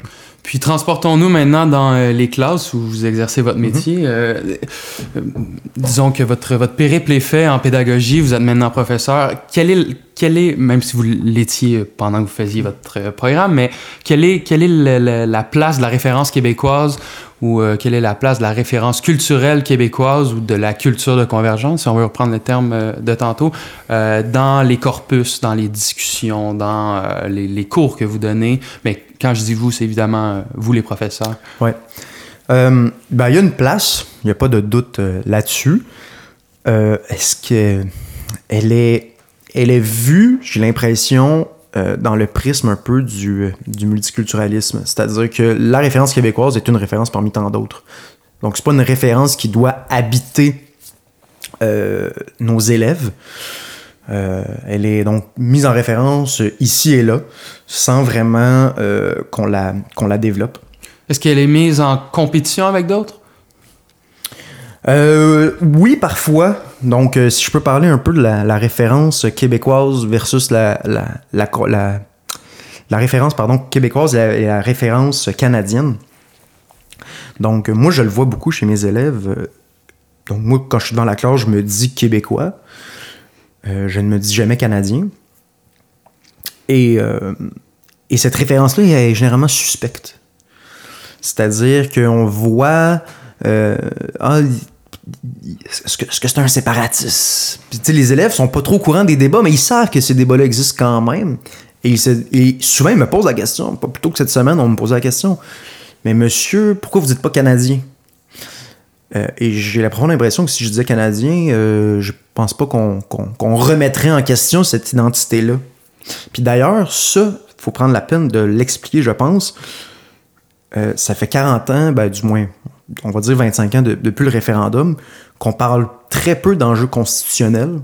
Puis transportons-nous maintenant dans euh, les classes où vous exercez votre métier. Euh, euh, disons que votre, votre périple est fait en pédagogie, vous êtes maintenant professeur. Quel est, quel est même si vous l'étiez pendant que vous faisiez votre programme, mais quelle est, quelle est le- le- la place de la référence québécoise ou euh, quelle est la place de la référence culturelle québécoise ou de la culture de convergence, si on veut reprendre le terme euh, de tantôt, euh, dans les corpus, dans les discussions, dans les, cours que vous donnez? Mais quand je dis vous, c'est évidemment vous les professeurs. Euh, ben, il y a une place, il n'y a pas de doute là-dessus. Est-ce que elle est, elle est vue, j'ai l'impression, euh, dans le prisme un peu du, euh, du multiculturalisme. C'est-à-dire que la référence québécoise est une référence parmi tant d'autres. Donc, c'est pas une référence qui doit habiter euh, nos élèves. Elle est donc mise en référence ici et là, sans vraiment qu'on la, qu'on la développe. Est-ce qu'elle est mise en compétition avec d'autres? Euh, oui, parfois. Donc, euh, si je peux parler un peu de la, référence québécoise versus la, la, la, référence pardon, québécoise et la, référence canadienne. Donc, moi, je le vois beaucoup chez mes élèves. Donc, moi, quand je suis dans la classe, je me dis québécois. Euh, je ne me dis jamais canadien. Et, et cette référence-là est généralement suspecte. C'est-à-dire qu'on voit. Ah, est-ce que c'est un séparatiste? Puis, les élèves sont pas trop au courant des débats, mais ils savent que ces débats-là existent quand même. Et, et, souvent, ils me posent la question. Pas plutôt que cette semaine, on me posait la question. Mais monsieur, pourquoi vous dites pas canadien? Euh, et j'ai la profonde impression que si je disais canadien, euh, je pense pas qu'on remettrait en question cette identité-là. Puis d'ailleurs, ça, il faut prendre la peine de l'expliquer, je pense. Euh, ça fait 40 ans, ben, du moins, on va dire 25 ans depuis le référendum, qu'on parle très peu d'enjeux constitutionnels,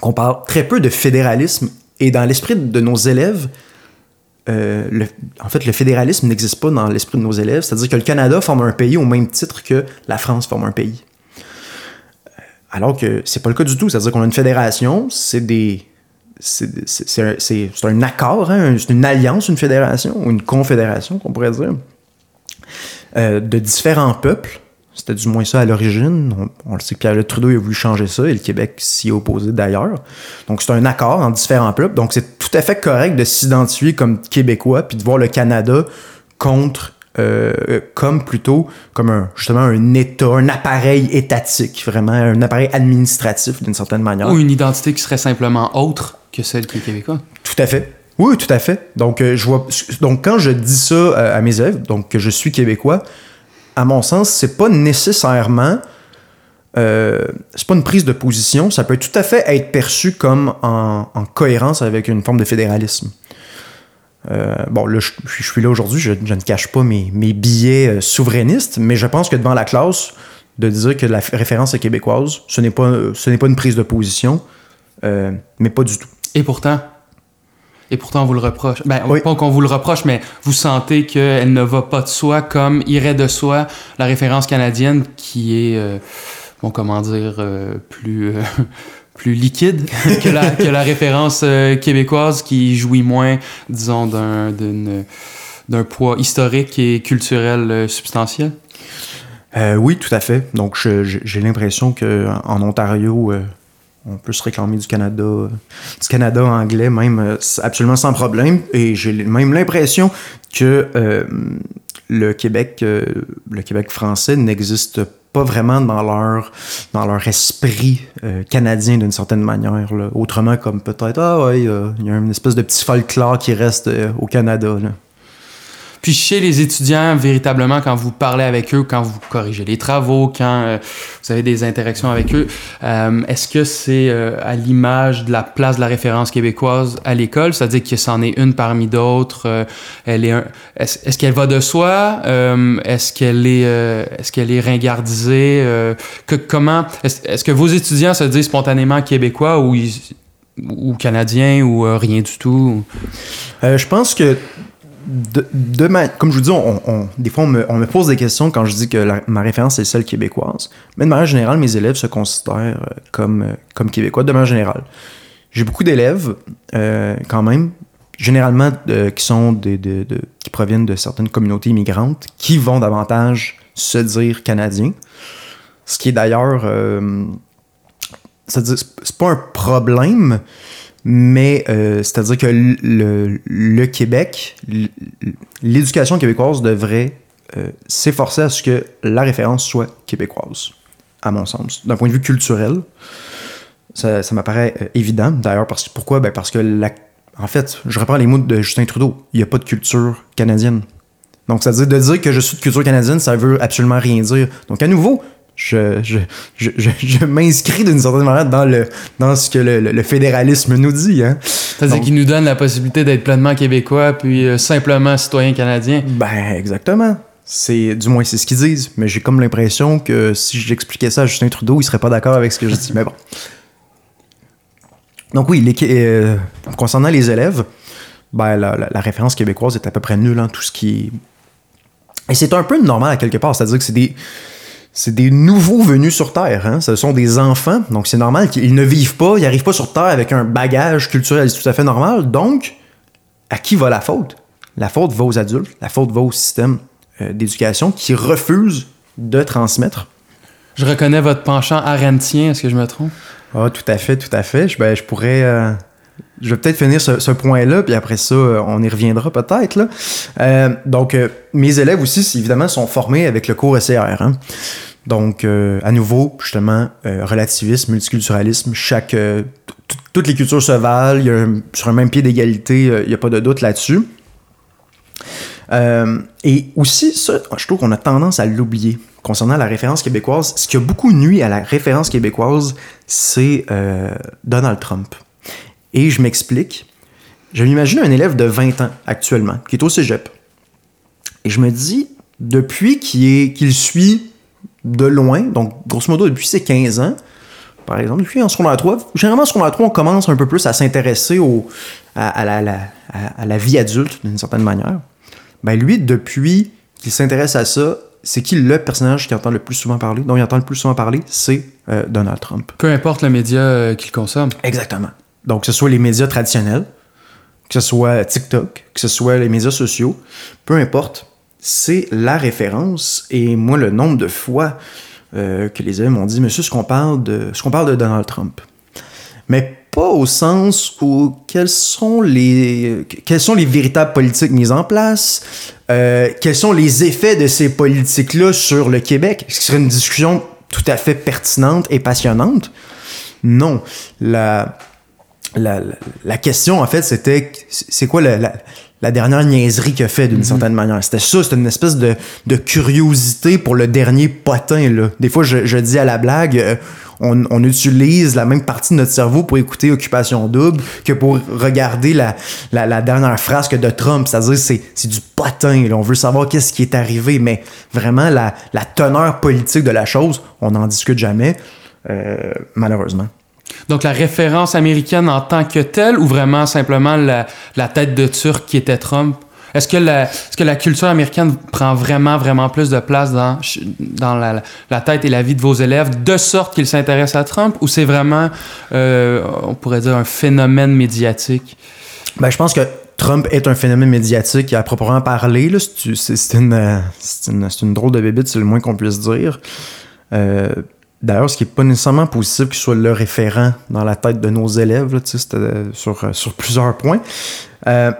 qu'on parle très peu de fédéralisme. Et dans l'esprit de nos élèves, euh, en fait, le fédéralisme n'existe pas dans l'esprit de nos élèves. C'est-à-dire que le Canada forme un pays au même titre que la France forme un pays. Euh, alors que c'est pas le cas du tout. C'est-à-dire qu'on a une fédération, c'est des. C'est un, accord, hein, c'est une alliance, une fédération, ou une confédération, qu'on pourrait dire, euh, de différents peuples c'était du moins ça à l'origine. On, le sait que Pierre Trudeau a voulu changer ça et le Québec s'y est opposé d'ailleurs. Donc c'est un accord en différents peuples. Donc c'est tout à fait correct de s'identifier comme Québécois puis de voir le Canada contre euh, comme plutôt comme un, justement un État, un appareil étatique, vraiment un appareil administratif d'une certaine manière. Ou une identité qui serait simplement autre que celle qui est québécois. Tout à fait. Oui, tout à fait. Donc, euh, je vois, donc quand je dis ça euh, à mes élèves, donc que je suis québécois, à mon sens, c'est pas nécessairement. Euh, c'est pas une prise de position, ça peut tout à fait être perçu comme en, cohérence avec une forme de fédéralisme. Euh, bon, là, je, suis là aujourd'hui, je, ne cache pas mes, mes billets souverainistes, mais je pense que devant la classe, de dire que la référence est québécoise, ce n'est pas, ce n'est pas une prise de position, mais pas du tout. Et pourtant, et pourtant, on vous le reproche. Ben, pas qu'on vous le reproche, mais vous sentez qu'elle ne va pas de soi comme irait de soi la référence canadienne qui est, euh, bon, comment dire, euh, plus, euh, <laughs> plus liquide <laughs> que, la, que la référence québécoise qui jouit moins, disons, d'un, d'un poids historique et culturel substantiel? oui, tout à fait. Donc, j'ai l'impression qu'en Ontario, on peut se réclamer du Canada, du Canada anglais, même euh, absolument sans problème. Et j'ai même l'impression que euh, le Québec, euh, le Québec français n'existe pas vraiment dans leur, dans leur esprit canadien d'une certaine manière. Autrement, comme peut-être, ah ouais, il y a une espèce de petit folklore qui reste au Canada. Chez les étudiants, véritablement, quand vous parlez avec eux, quand vous corrigez les travaux, quand euh, vous avez des interactions avec eux, euh, est-ce que c'est euh, à l'image de la place de la référence québécoise à l'école, c'est-à-dire que c'en est une parmi d'autres, elle est, est-ce, qu'elle va de soi, est-ce qu'elle est, est-ce qu'elle est ringardisée, que, comment, est-ce, que vos étudiants se disent spontanément québécois ou ou canadiens ou rien du tout? je pense que comme je vous dis, des fois, on me, pose des questions quand je dis que ma référence est celle québécoise. Mais de manière générale, mes élèves se considèrent euh, comme, euh, comme québécois, de manière générale. J'ai beaucoup d'élèves, euh, quand même, généralement qui proviennent de certaines communautés immigrantes, qui vont davantage se dire canadiens. Ce qui est d'ailleurs. c'est pas un problème, mais euh, c'est-à-dire que le, Québec, l'éducation québécoise devrait euh, s'efforcer à ce que la référence soit québécoise, à mon sens. D'un point de vue culturel, ça, m'apparaît euh, évident. D'ailleurs, parce, pourquoi? Ben parce que, la, en fait, je reprends les mots de Justin Trudeau, il n'y a pas de culture canadienne. Donc, c'est-à-dire de dire que je suis de culture canadienne, ça veut absolument rien dire. Donc, à nouveau, je, je, je, je m'inscris d'une certaine manière dans, le, dans ce que le, le, fédéralisme nous dit. Hein. C'est-à-dire qu'il nous donne la possibilité d'être pleinement québécois puis euh, simplement citoyen canadien. Ben, exactement. C'est, du moins, c'est ce qu'ils disent. Mais j'ai comme l'impression que si j'expliquais ça à Justin Trudeau, il serait pas d'accord avec ce que je dis. Mais bon. Donc oui, les, euh, concernant les élèves, ben, la, la, référence québécoise est à peu près nulle. Hein, tout ce qui... Et c'est un peu normal à quelque part. C'est-à-dire que c'est des c'est des nouveaux venus sur Terre. Hein? Ce sont des enfants, donc c'est normal qu'ils ne vivent pas, ils n'arrivent pas sur Terre avec un bagage culturel, c'est tout à fait normal. Donc, à qui va la faute? La faute va aux adultes, la faute va au système euh, d'éducation qui refuse de transmettre. Je reconnais votre penchant arendtien, est-ce que je me trompe? Ah, tout à fait, tout à fait. Je, ben, je pourrais... Euh, je vais peut-être finir ce, point-là, puis après ça, on y reviendra peut-être. donc, mes élèves aussi, évidemment, sont formés avec le cours SCR. Hein. Donc, à nouveau, justement, relativisme, multiculturalisme, chaque, toutes les cultures se valent, sur un même pied d'égalité, il n'y a pas de doute là-dessus. Euh, et aussi, ça, je trouve qu'on a tendance à l'oublier concernant la référence québécoise. Ce qui a beaucoup nuit à la référence québécoise, c'est euh, Donald Trump. Et je m'explique. Je m'imagine un élève de 20 ans actuellement, qui est au cégep. Et je me dis, depuis qu'il suit de loin, donc grosso modo depuis ses 15 ans, par exemple, depuis en secondaire 3, généralement en secondaire 3, on commence un peu plus à s'intéresser à, à, la vie adulte d'une certaine manière ben lui, depuis qu'il s'intéresse à ça, c'est qui le personnage qui entend le plus souvent parler, dont il entend le plus souvent parler, c'est euh, Donald Trump. Peu importe le média euh, qu'il consomme. Exactement. Donc, que ce soit les médias traditionnels, que ce soit TikTok, que ce soit les médias sociaux, peu importe, c'est la référence. Et moi, le nombre de fois euh, que les élèves m'ont dit, monsieur, ce qu'on parle de, ce qu'on parle de Donald Trump. Mais pas au sens où quelles sont les, quelles sont les véritables politiques mises en place, euh, quels sont les effets de ces politiques-là sur le Québec. Ce serait une discussion tout à fait pertinente et passionnante. Non. La, la, question, en fait, c'était c'est quoi la, dernière niaiserie qu'il a fait d'une mm-hmm. certaine manière. C'était ça, c'était une espèce de, de, curiosité pour le dernier potin. Là. Des fois, je, je dis à la blague, euh, on, utilise la même partie de notre cerveau pour écouter Occupation Double que pour regarder la, la, dernière frasque de Trump. C'est-à-dire, c'est, c'est du potin. On veut savoir qu'est-ce qui est arrivé, mais vraiment, la, la teneur politique de la chose, on n'en discute jamais, euh, malheureusement. Donc la référence américaine en tant que telle ou vraiment simplement la, tête de Turc qui était Trump? Est-ce que, la, culture américaine prend vraiment, vraiment plus de place dans, la, tête et la vie de vos élèves de sorte qu'ils s'intéressent à Trump ou c'est vraiment, euh, on pourrait dire, un phénomène médiatique? Ben, je pense que Trump est un phénomène médiatique à proprement parler. Une, c'est une drôle de bébite, c'est le moins qu'on puisse dire. Euh, d'ailleurs, ce qui n'est pas nécessairement possible qu'il soit le référent dans la tête de nos élèves, là, euh, sur, sur plusieurs points. Euh,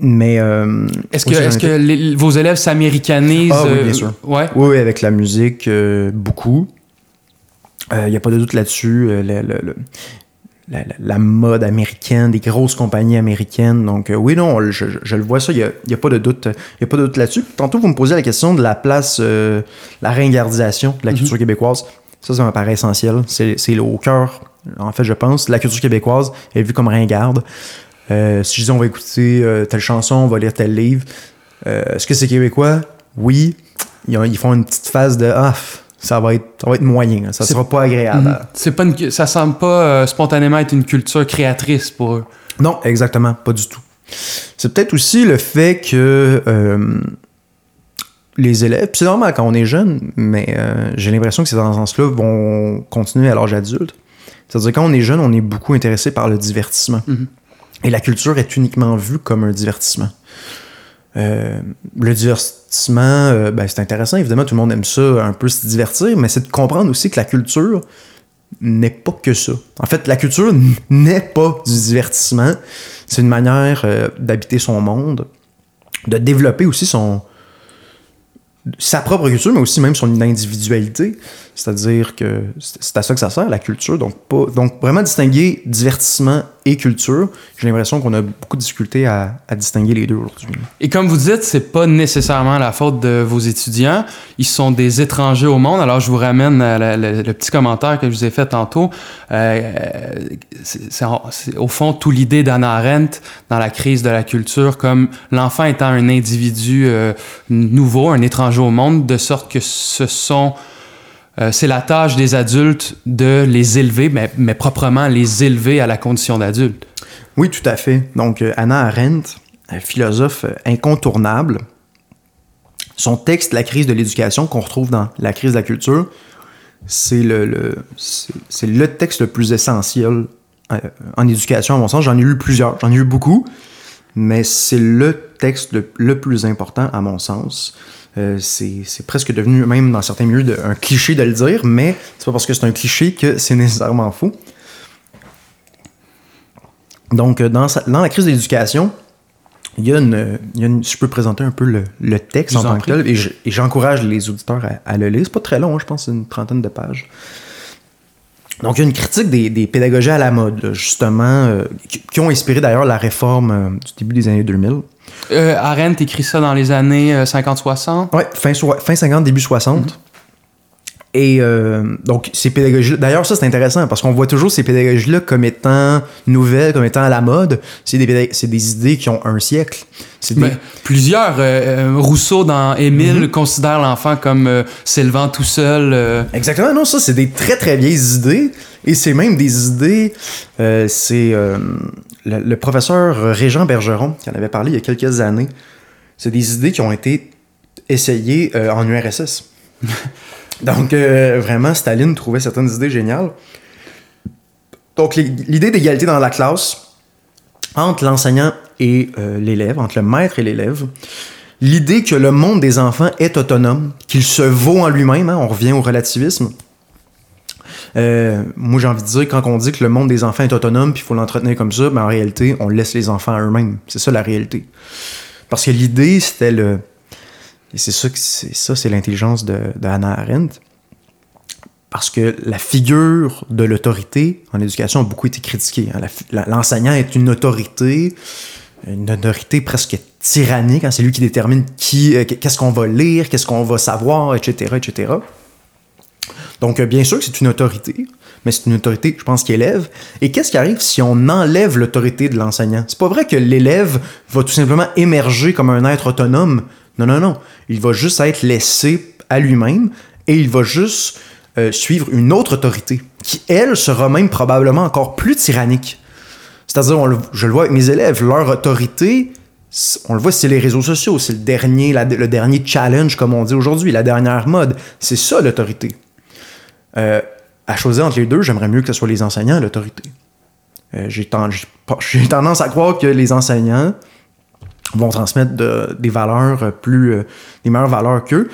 mais. Euh, est-ce que, est que vos élèves s'américanisent ah, oui, bien euh, sûr. Ouais? Oui, oui, avec la musique, euh, beaucoup. Il n'y a pas de doute là-dessus. La, la, mode américaine, des grosses compagnies américaines. Donc, oui, non, je, je, le vois ça, il n'y a, y a, pas de doute, y a pas de doute là-dessus. Tantôt, vous me posez la question de la place, la ringardisation de la culture mm-hmm. québécoise. Ça, ça me paraît essentiel. C'est au cœur, en fait, je pense. La culture québécoise est vue comme ringarde. Euh, si je dis on va écouter euh, telle chanson, on va lire tel livre, euh, est-ce que c'est québécois? Oui. Ils, font une petite phase de ah, ça va être, ça va être moyen, ça sera pas agréable. Mhm. C'est pas une, ça semble pas spontanément être une culture créatrice pour eux. Non, exactement, pas du tout. C'est peut-être aussi le fait que les élèves, c'est normal quand on est jeune, mais j'ai l'impression que ces tendances-là vont continuer à l'âge adulte. C'est-à-dire quand on est jeune, on est beaucoup intéressé par le divertissement. Mhm. Et la culture est uniquement vue comme un divertissement. Euh, le divertissement, euh, ben, c'est intéressant, évidemment, tout le monde aime ça, un peu se divertir, mais c'est de comprendre aussi que la culture n'est pas que ça. En fait, la culture n'est pas du divertissement, c'est une manière euh, d'habiter son monde, de développer aussi son, sa propre culture, mais aussi même son individualité. C'est-à-dire que c'est à ça que ça sert, la culture. Donc, pas, donc vraiment distinguer divertissement et culture, j'ai l'impression qu'on a beaucoup de difficultés à, distinguer les deux aujourd'hui. Et comme vous dites, c'est pas nécessairement la faute de vos étudiants. Ils sont des étrangers au monde. Alors, je vous ramène le, petit commentaire que je vous ai fait tantôt. Euh, c'est au fond tout l'idée d'Anna Arendt dans la crise de la culture, comme l'enfant étant un individu euh, nouveau, un étranger au monde, de sorte que ce sont euh, c'est la tâche des adultes de les élever, mais, proprement les élever à la condition d'adulte. Oui, tout à fait. Donc, euh, Anna Arendt, philosophe incontournable, son texte La crise de l'éducation qu'on retrouve dans La crise de la culture, c'est le, c'est le texte le plus essentiel euh, en éducation, à mon sens. J'en ai lu plusieurs, j'en ai lu beaucoup, mais c'est le texte le, plus important, à mon sens. Euh, c'est presque devenu, même dans certains milieux, un cliché de le dire, mais c'est pas parce que c'est un cliché que c'est nécessairement faux. Donc, euh, dans, sa- dans la crise de l'éducation, il y a une, il y a une- Je peux présenter un peu le, le texte en tant que tel, et je- et j'encourage les auditeurs à, à le lire. C'est pas très long, hein, je pense une trentaine de pages. Donc, il y a une critique des, des pédagogies à la mode, là, justement, euh, qui, qui ont inspiré d'ailleurs la réforme euh, du début des années 2000. Euh, Arendt écrit ça dans les années euh, 50-60. Ouais, fin, soi- fin 50, début 60. Et euh, donc, ces pédagogies D'ailleurs, ça, c'est intéressant parce qu'on voit toujours ces pédagogies-là comme étant nouvelles, comme étant à la mode. C'est des, c'est des idées qui ont un siècle. C'est des- Mais plusieurs, euh, euh, Rousseau dans Émile considère l'enfant comme euh, s'élevant tout seul. Exactement, non, ça, c'est des très, très vieilles idées. Et c'est même des idées. c'est le, le professeur Régent Bergeron qui en avait parlé il y a quelques années. C'est des idées qui ont été essayées en URSS. <laughs> Donc, euh, vraiment, Staline trouvait certaines idées géniales. Donc, l'idée d'égalité dans la classe entre l'enseignant et euh, l'élève, entre le maître et l'élève. L'idée que le monde des enfants est autonome, qu'il se vaut en lui-même, hein, on revient au relativisme. Euh, moi, j'ai envie de dire, quand on dit que le monde des enfants est autonome puis il faut l'entretenir comme ça, ben, en réalité, on laisse les enfants à eux-mêmes. C'est ça la réalité. Parce que l'idée, c'était le. Et c'est ça, c'est l'intelligence de, Hannah Arendt. Parce que la figure de l'autorité en éducation a beaucoup été critiquée. hein. L'enseignant est une autorité, une autorité presque tyrannique. hein. C'est lui qui détermine qui, euh, qu'est-ce qu'on va lire, qu'est-ce qu'on va savoir, etc., etc. Donc, euh, bien sûr que c'est une autorité, mais c'est une autorité, je pense, qui élève. Et qu'est-ce qui arrive si on enlève l'autorité de l'enseignant? C'est pas vrai que l'élève va tout simplement émerger comme un être autonome. Non, non, non. Il va juste être laissé à lui-même et il va juste euh, suivre une autre autorité qui, elle, sera même probablement encore plus tyrannique. C'est-à-dire, je le vois avec mes élèves, leur autorité, on le voit, c'est les réseaux sociaux, c'est le dernier, le dernier challenge, comme on dit aujourd'hui, la dernière mode. C'est ça l'autorité. Euh, à choisir entre les deux, j'aimerais mieux que ce soit les enseignants l'autorité. Euh, <laughs> j'ai tendance à croire que les enseignants vont transmettre de- des valeurs plus. euh, des meilleures valeurs qu'eux.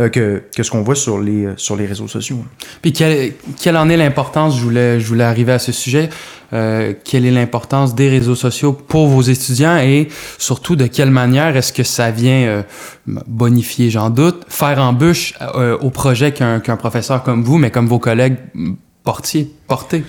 euh, que, que ce qu'on voit sur les, euh, sur les réseaux sociaux. Puis quelle, quelle en est l'importance, je voulais, je voulais arriver à ce sujet, euh, quelle est l'importance des réseaux sociaux pour vos étudiants et surtout de quelle manière est-ce que ça vient euh, bonifier, j'en doute, faire embûche euh, au projet qu'un qu'un professeur comme vous, mais comme vos collègues portiez, portez?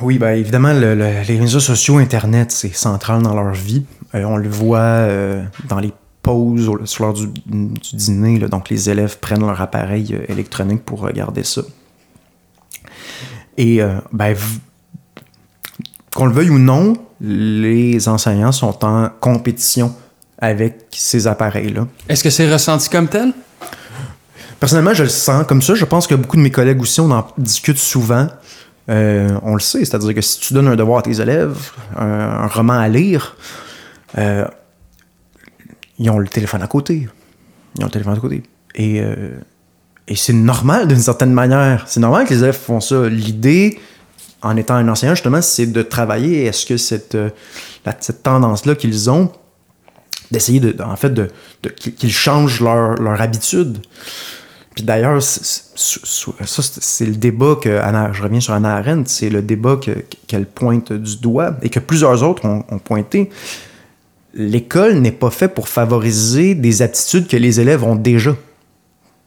Oui, ben évidemment, le- le- les réseaux sociaux, Internet, c'est central dans leur vie. Euh, on le voit euh, dans les pauses au- sur l'heure du, du dîner. là. donc, les élèves prennent leur appareil euh, électronique pour regarder ça. Et, ben, qu'on le veuille ou non, les enseignants sont en compétition avec ces appareils-là. Est-ce que c'est ressenti comme tel? Personnellement, je le sens comme ça. Je pense que beaucoup de mes collègues aussi, on en discute souvent. Euh, on le sait, c'est-à-dire que si tu donnes un devoir à tes élèves, un, un roman à lire, euh, ils ont le téléphone à côté. Ils ont le téléphone à côté. Et, euh, et c'est normal d'une certaine manière. C'est normal que les élèves font ça. L'idée, en étant un enseignant, justement, c'est de travailler. Est-ce que cette, euh, cette tendance-là qu'ils ont, d'essayer de, en fait, de, qu'ils changent leur, leur habitude. Puis d'ailleurs, ça, c'est le débat que je reviens sur Anna Arendt, c'est le débat que- qu'elle pointe du doigt et que plusieurs autres ont pointé. L'école n'est pas faite pour favoriser des aptitudes que les élèves ont déjà.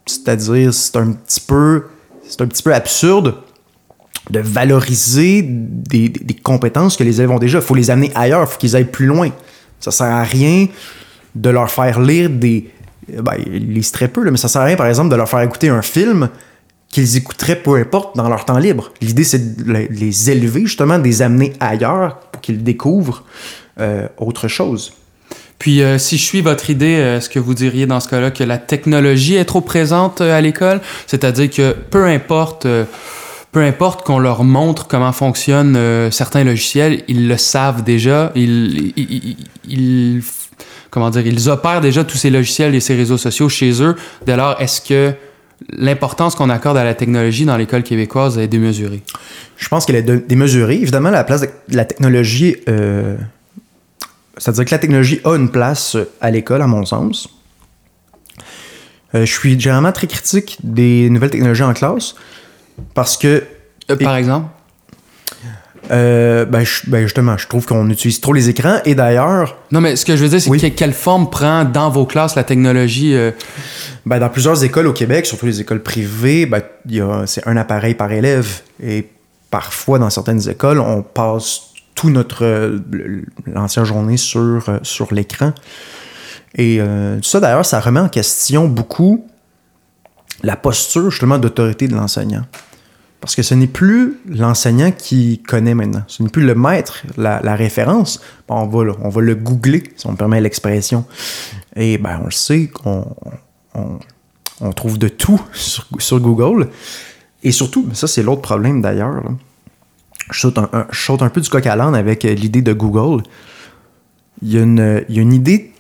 C'est-à-dire, c'est un petit peu, c'est un petit peu absurde de valoriser des, compétences que les élèves ont déjà. Il faut les amener ailleurs, il faut qu'ils aillent plus loin. Ça sert à rien de leur faire lire des. Ben, ils lisent très peu, là, mais ça sert à rien, par exemple, de leur faire écouter un film qu'ils écouteraient peu importe dans leur temps libre. L'idée, c'est de le- les élever, justement, de les amener ailleurs pour qu'ils découvrent euh, autre chose. Puis, euh, si je suis votre idée, euh, est-ce que vous diriez dans ce cas-là que la technologie est trop présente euh, à l'école? C'est-à-dire que peu importe, euh, peu importe qu'on leur montre comment fonctionnent certains logiciels, ils le savent déjà. Ils, ils, ils- ils- comment dire, ils opèrent déjà tous ces logiciels et ces réseaux sociaux chez eux. Dès lors, est-ce que l'importance qu'on accorde à la technologie dans l'école québécoise est démesurée? Je pense qu'elle est démesurée. Évidemment, la place de la technologie, euh, c'est-à-dire que la technologie a une place euh, à l'école, à mon sens. Euh, je suis généralement très critique des nouvelles technologies en classe parce que Euh, par exemple? Euh, ben, je- ben, justement, je trouve qu'on utilise trop les écrans. Et d'ailleurs, Non, mais ce que je veux dire, c'est Oui. que- quelle forme prend dans vos classes la technologie ben, dans plusieurs écoles au Québec, surtout les écoles privées, ben, c'est un appareil par élève. Et parfois, dans certaines écoles, on passe tout notre euh, l'ancienne journée sur, euh, l'écran. Et euh, ça, d'ailleurs, ça remet en question beaucoup la posture justement d'autorité de l'enseignant. Parce que ce n'est plus l'enseignant qui connaît maintenant. Ce n'est plus le maître, la, référence. On, va, le- on googler, si on me permet l'expression. Et ben, on le sait qu'on on, on trouve de tout <laughs> sur Google. Et surtout, ça c'est l'autre problème d'ailleurs. Je saute un, peu du coq à l'âne avec euh, l'idée de Google. Il y, a une, idée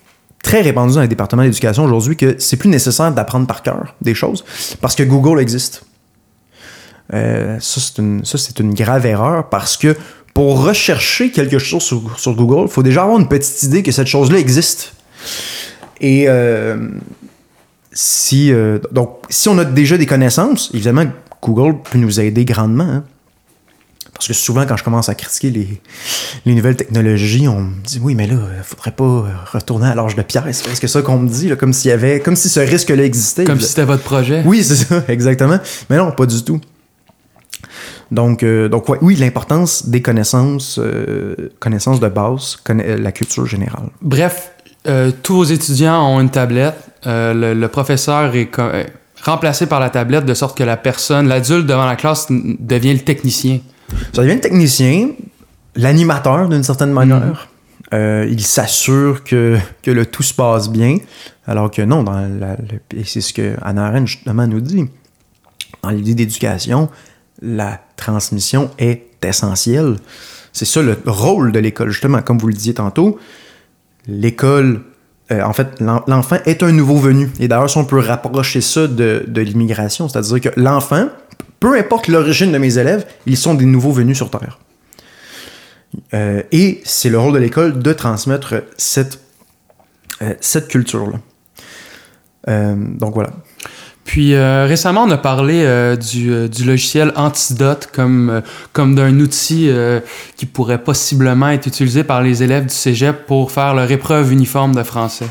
très répandue dans les départements d'éducation aujourd'hui que c'est plus nécessaire d'apprendre par cœur des choses parce que Google existe. Euh, ça, c'est une, grave erreur parce que pour rechercher quelque chose sur, Google, il faut déjà avoir une petite idée que cette chose-là existe. Et euh, si, donc, si on a déjà des connaissances, évidemment, Google peut nous aider grandement. hein. Parce que souvent, quand je commence à critiquer les, les nouvelles technologies, on me dit oui, mais là, il faudrait pas euh, retourner à l'âge de pierre. C'est presque ça qu'on me dit, là, comme s'il y avait, comme si ce risque-là existait? comme si c'était votre projet? Oui, c'est ça, <laughs> exactement. Mais non, pas du tout. Donc, euh, donc ouais, oui, l'importance des connaissances, euh, connaissances de base, conna- euh, la culture générale. Bref, euh, tous vos étudiants ont une tablette. Euh, le, le professeur est euh, remplacé par la tablette de sorte que la personne, l'adulte devant la classe, devient le technicien. Ça devient le technicien, l'animateur d'une certaine manière. Euh, il s'assure que, que le tout se passe bien, alors que non, dans la, le- et c'est ce que Anna Arendt justement nous dit. Dans l'idée d'éducation, la transmission est essentielle. C'est ça le rôle de l'école, justement, comme vous le disiez tantôt. L'école, euh, en fait, l'en- l'enfant est un nouveau venu. Et d'ailleurs, si on peut rapprocher ça de, l'immigration, c'est-à-dire que l'enfant, peu importe l'origine de mes élèves, ils sont des nouveaux venus sur Terre. Euh, et c'est le rôle de l'école de transmettre cette, euh, cette culture-là. Donc voilà. Puis euh, récemment, on a parlé euh, du, euh, du logiciel Antidote comme, comme d'un outil qui pourrait possiblement être utilisé par les élèves du cégep pour faire leur épreuve uniforme de français.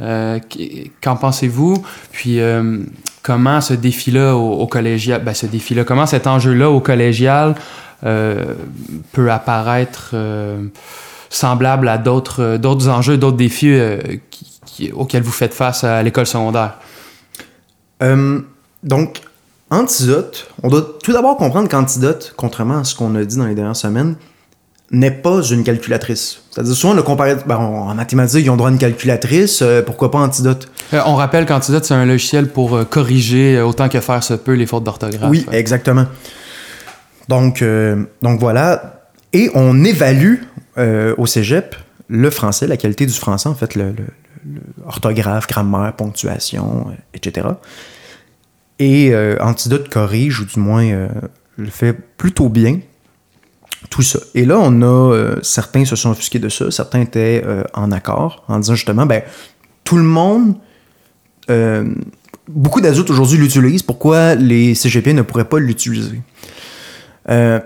Qu- Qu'en pensez-vous? Puis comment ce défi-là au, collégial, ben, ce défi-là, comment cet enjeu-là au collégial peut apparaître semblable à d'autres d'autres enjeux, d'autres défis auxquels vous faites face à l'école secondaire? Euh, donc, Antidote, on doit tout d'abord comprendre qu'Antidote, contrairement à ce qu'on a dit dans les dernières semaines, n'est pas une calculatrice. C'est-à-dire, souvent, le comparé, ben, en mathématiques, ils ont droit à une calculatrice, euh, pourquoi pas Antidote? Euh, on rappelle qu'Antidote, c'est un logiciel pour euh, corriger autant que faire se peut les fautes d'orthographe. Oui, exactement. Donc, donc voilà. Et on évalue au cégep le français, la qualité du français, en fait, le, le- orthographe, grammaire, ponctuation, euh, etc. Et euh, Antidote corrige, ou du moins euh, le fait plutôt bien, tout ça. Et là, on a euh, certains se sont offusqués de ça, certains étaient euh, en accord, en disant justement, ben, tout le monde euh, beaucoup d'adultes aujourd'hui l'utilisent. Pourquoi les CGP ne pourraient pas l'utiliser? Euh,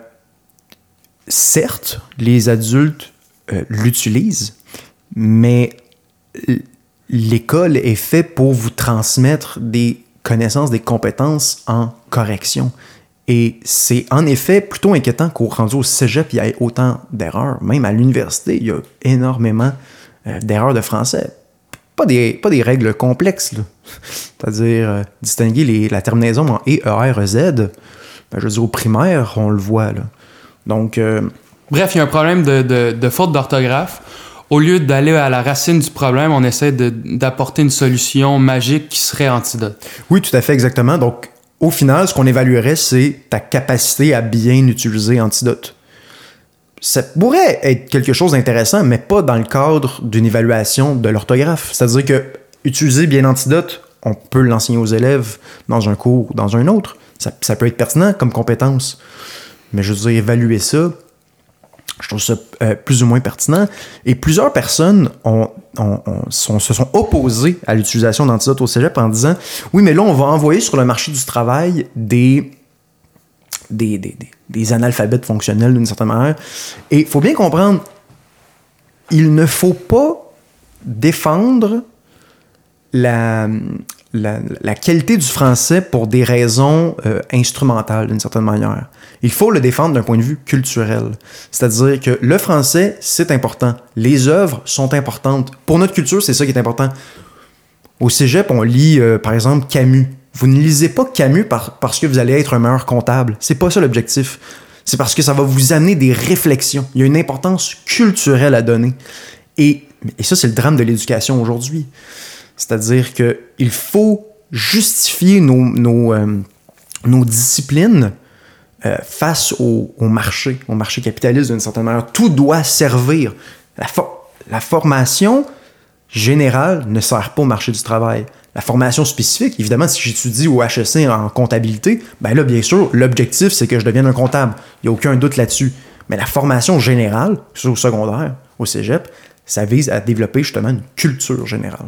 certes, les adultes euh, l'utilisent, mais l'école est faite pour vous transmettre des connaissances, des compétences en correction. Et c'est en effet plutôt inquiétant qu'au rendu au cégep, il y ait autant d'erreurs. Même à l'université, il y a énormément euh, d'erreurs de français. Pas des, règles complexes. <laughs> C'est-à-dire euh, distinguer la terminaison en E, E, R, Z. Ben, je veux dire, au primaire, on le voit. Donc, euh, Bref, il y a un problème de faute d'orthographe. Au lieu d'aller à la racine du problème, on essaie d'apporter une solution magique qui serait antidote. Oui, tout à fait, exactement. Donc, au final, ce qu'on évaluerait, c'est ta capacité à bien utiliser Antidote. Ça pourrait être quelque chose d'intéressant, mais pas dans le cadre d'une évaluation de l'orthographe. C'est-à-dire que utiliser bien Antidote, on peut l'enseigner aux élèves dans un cours ou dans un autre. Ça, ça peut être pertinent comme compétence. Mais je veux dire, évaluer ça, je trouve ça euh, plus ou moins pertinent. Et plusieurs personnes se sont opposées à l'utilisation d'antidote au cégep en disant Oui, mais là, on va envoyer sur le marché du travail des des, des, des analphabètes fonctionnels d'une certaine manière. Et il faut bien comprendre, il ne faut pas défendre la, la, qualité du français pour des raisons euh, instrumentales d'une certaine manière. Il faut le défendre d'un point de vue culturel. C'est-à-dire que le français, c'est important. Les œuvres sont importantes. Pour notre culture, c'est ça qui est important. Au cégep, on lit, euh, par exemple, Camus. Vous ne lisez pas Camus parce que vous allez être un meilleur comptable. C'est pas ça l'objectif. C'est parce que ça va vous amener des réflexions. Il y a une importance culturelle à donner. Et, et ça, c'est le drame de l'éducation aujourd'hui. C'est-à-dire qu'il faut justifier nos, nos, euh, nos disciplines euh, face au, marché, au marché capitaliste d'une certaine manière. Tout doit servir. La, la formation générale ne sert pas au marché du travail. La formation spécifique, évidemment, si j'étudie au HEC en comptabilité, ben là, bien sûr, l'objectif, c'est que je devienne un comptable. Il n'y a aucun doute là-dessus. Mais la formation générale, au secondaire, au cégep, ça vise à développer justement une culture générale.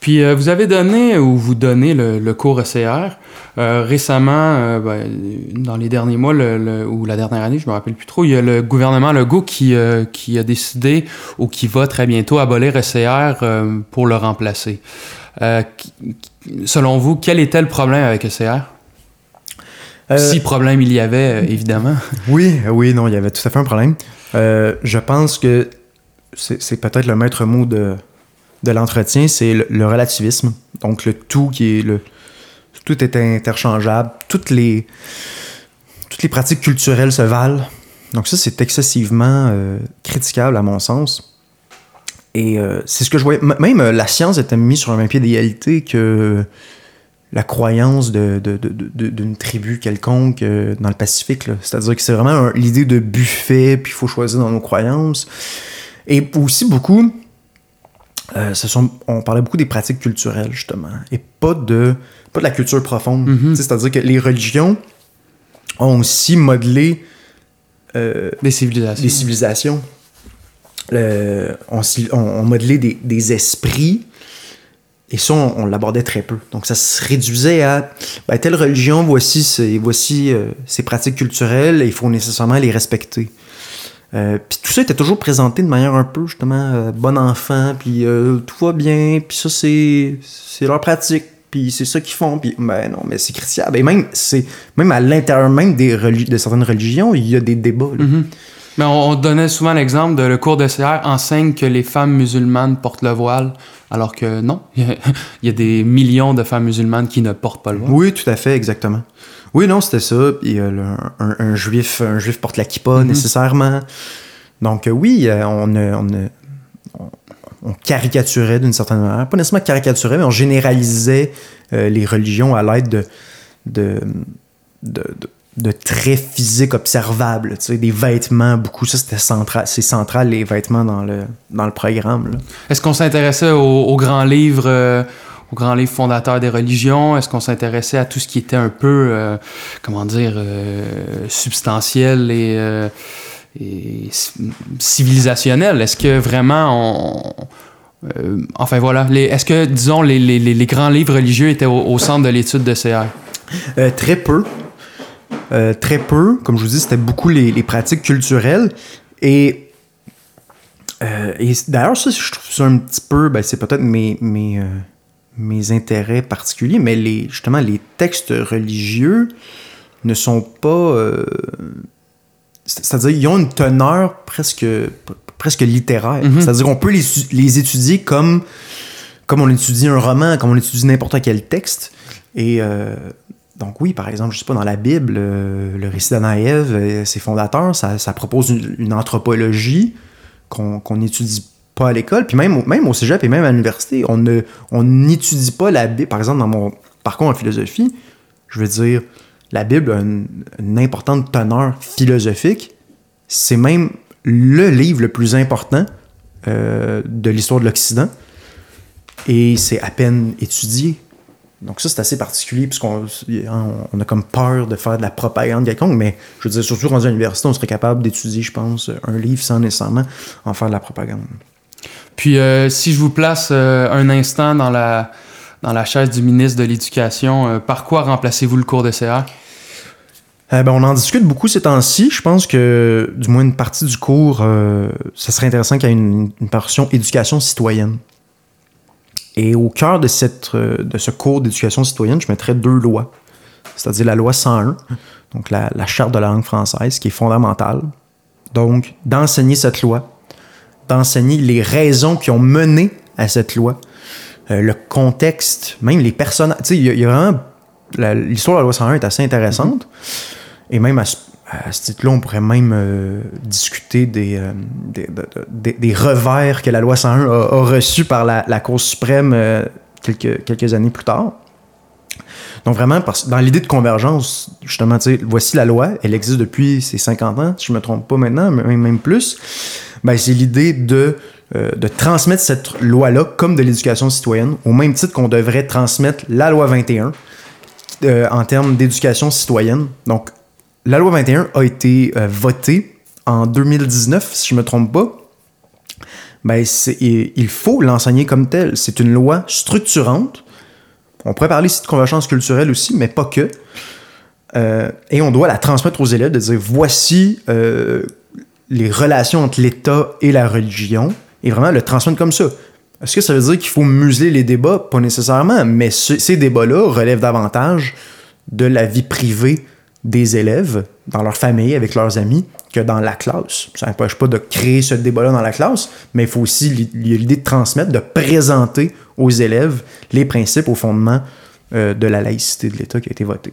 Puis euh, vous avez donné ou vous donnez le, cours ECR. Euh, récemment, euh, ben, dans les derniers mois ou la dernière année, je me rappelle plus trop, il y a le gouvernement Legault qui, qui a décidé ou qui va très bientôt abolir ECR pour le remplacer. selon vous, quel était le problème avec ECR? si problème il y avait, évidemment. <laughs> Oui, oui, non, il y avait tout à fait un problème. je pense que c'est peut-être le maître mot de, de l'entretien, c'est le, relativisme. Donc le tout qui est le tout est interchangeable, toutes les toutes les pratiques culturelles se valent. Donc ça c'est excessivement euh, critiquable à mon sens. Et euh, c'est ce que je voyais. Même euh, la science était mise sur un même pied d'égalité que la croyance d'une de, de, tribu quelconque dans le Pacifique. C'est-à-dire que c'est vraiment l'idée de buffet, puis il faut choisir dans nos croyances. Et aussi beaucoup, euh, sont, on parlait beaucoup des pratiques culturelles, justement, et pas de, pas de la culture profonde. Mhm. C'est-à-dire que les religions ont aussi modelé euh, des civilisations. Des civilisations. on, modelé des, esprits, et ça, on, l'abordait très peu. Donc, ça se réduisait à ben, telle religion, voici, ses, voici euh, ses pratiques culturelles, et il faut nécessairement les respecter. Euh, puis tout ça était toujours présenté de manière un peu justement euh, bon enfant, puis euh, tout va bien, puis ça c'est c'est leur pratique, puis c'est ça qu'ils font, puis ben non, mais c'est critiquable. Et même c'est même à l'intérieur même des de certaines religions, il y a des débats. Mm-hmm. Mais on, donnait souvent l'exemple de le cours de CR enseigne que les femmes musulmanes portent le voile, alors que non, <laughs> il y a des millions de femmes musulmanes qui ne portent pas le voile. Oui, tout à fait, exactement. Oui, non, c'était ça. Puis, un, un, juif, un juif porte la kippa mhm. nécessairement. Donc euh, oui, euh, on, on, on, caricaturait d'une certaine manière, pas nécessairement caricaturait, mais on généralisait euh, les religions à l'aide de, de, de, de, traits physiques observables, tu sais, des vêtements, beaucoup. Ça, c'était central, c'est central, les vêtements dans le, dans le programme. Est-ce qu'on s'intéressait aux, grands livres aux grands livres fondateurs des religions? Est-ce qu'on s'intéressait à tout ce qui était un peu, euh, comment dire, euh, substantiel et, euh, civilisationnel? Est-ce que vraiment on... enfin voilà, est-ce que, disons, les, les, grands livres religieux étaient au, centre de l'étude de CR? très peu. très peu. Comme je vous dis, c'était beaucoup les, pratiques culturelles. Et d'ailleurs, ça, je trouve ça un petit peu, ben, c'est peut-être mes, mes intérêts particuliers, mais les, justement, les textes religieux ne sont pas. Euh, c'est-à-dire, ils ont une teneur presque, presque littéraire. Mhm. C'est-à-dire qu'on peut les, les, étudier comme, comme on étudie un roman, comme on étudie n'importe quel texte. Et euh, donc, oui, par exemple, je sais pas, dans la Bible, euh, le récit d'Anaïve, ses fondateurs, ça, ça propose une, anthropologie qu'on étudie à l'école, puis même, au cégep et même à l'université, on n'étudie pas la Bible. Par exemple, dans mon parcours en philosophie, je veux dire, la Bible a une, importante teneur philosophique. C'est même le livre le plus important euh, de l'histoire de l'Occident. Et c'est à peine étudié. Donc ça, c'est assez particulier, puisqu'on on a comme peur de faire de la propagande quelconque, mais je veux dire, surtout rendu à l'université, on serait capable d'étudier, je pense, un livre sans nécessairement en faire de la propagande. Puis euh, si je vous place euh, un instant dans la, dans la chaise du ministre de l'Éducation, euh, par quoi remplacez-vous le cours de CA? ben, on en discute beaucoup ces temps-ci. Je pense que, du moins une partie du cours, ça serait intéressant qu'il y ait une, une portion éducation citoyenne. Et au cœur de, cette, de ce cours d'éducation citoyenne, je mettrais deux lois. C'est-à-dire la loi 101, donc la, la, charte de la langue française, qui est fondamentale. Donc, d'enseigner cette loi, d'enseigner les raisons qui ont mené à cette loi, euh, le contexte, même les personnes. Tu sais, il y, a vraiment. L'histoire de la loi 101 est assez intéressante. Et même à ce, titre-là, on pourrait même euh, discuter des, euh, des, des, revers que la loi 101 a, a reçus par la, la, Cour suprême quelques, quelques années plus tard. Donc vraiment, dans l'idée de convergence, justement, voici la loi, elle existe depuis ses 50 ans, si je me trompe pas maintenant, mais même plus. Ben, c'est l'idée de euh, de transmettre cette loi-là comme de l'éducation citoyenne, au même titre qu'on devrait transmettre la loi 21 euh, en termes d'éducation citoyenne. Donc, la loi 21 a été euh, votée en 2019, si je ne me trompe pas. Ben, il faut l'enseigner comme tel. C'est une loi structurante. On pourrait parler ici de convergence culturelle aussi, mais pas que. et on doit la transmettre aux élèves, de dire voici les relations entre l'État et la religion et vraiment le transmettre comme ça. Est-ce que ça veut dire qu'il faut museler les débats? Pas nécessairement, mais ces débats-là relèvent davantage de la vie privée des élèves, dans leur famille, avec leurs amis, que dans la classe. Ça n'empêche pas de créer ce débat-là dans la classe, mais il faut aussi l'idée de transmettre, de présenter aux élèves les principes au fondement euh, de la laïcité de l'État qui a été votée.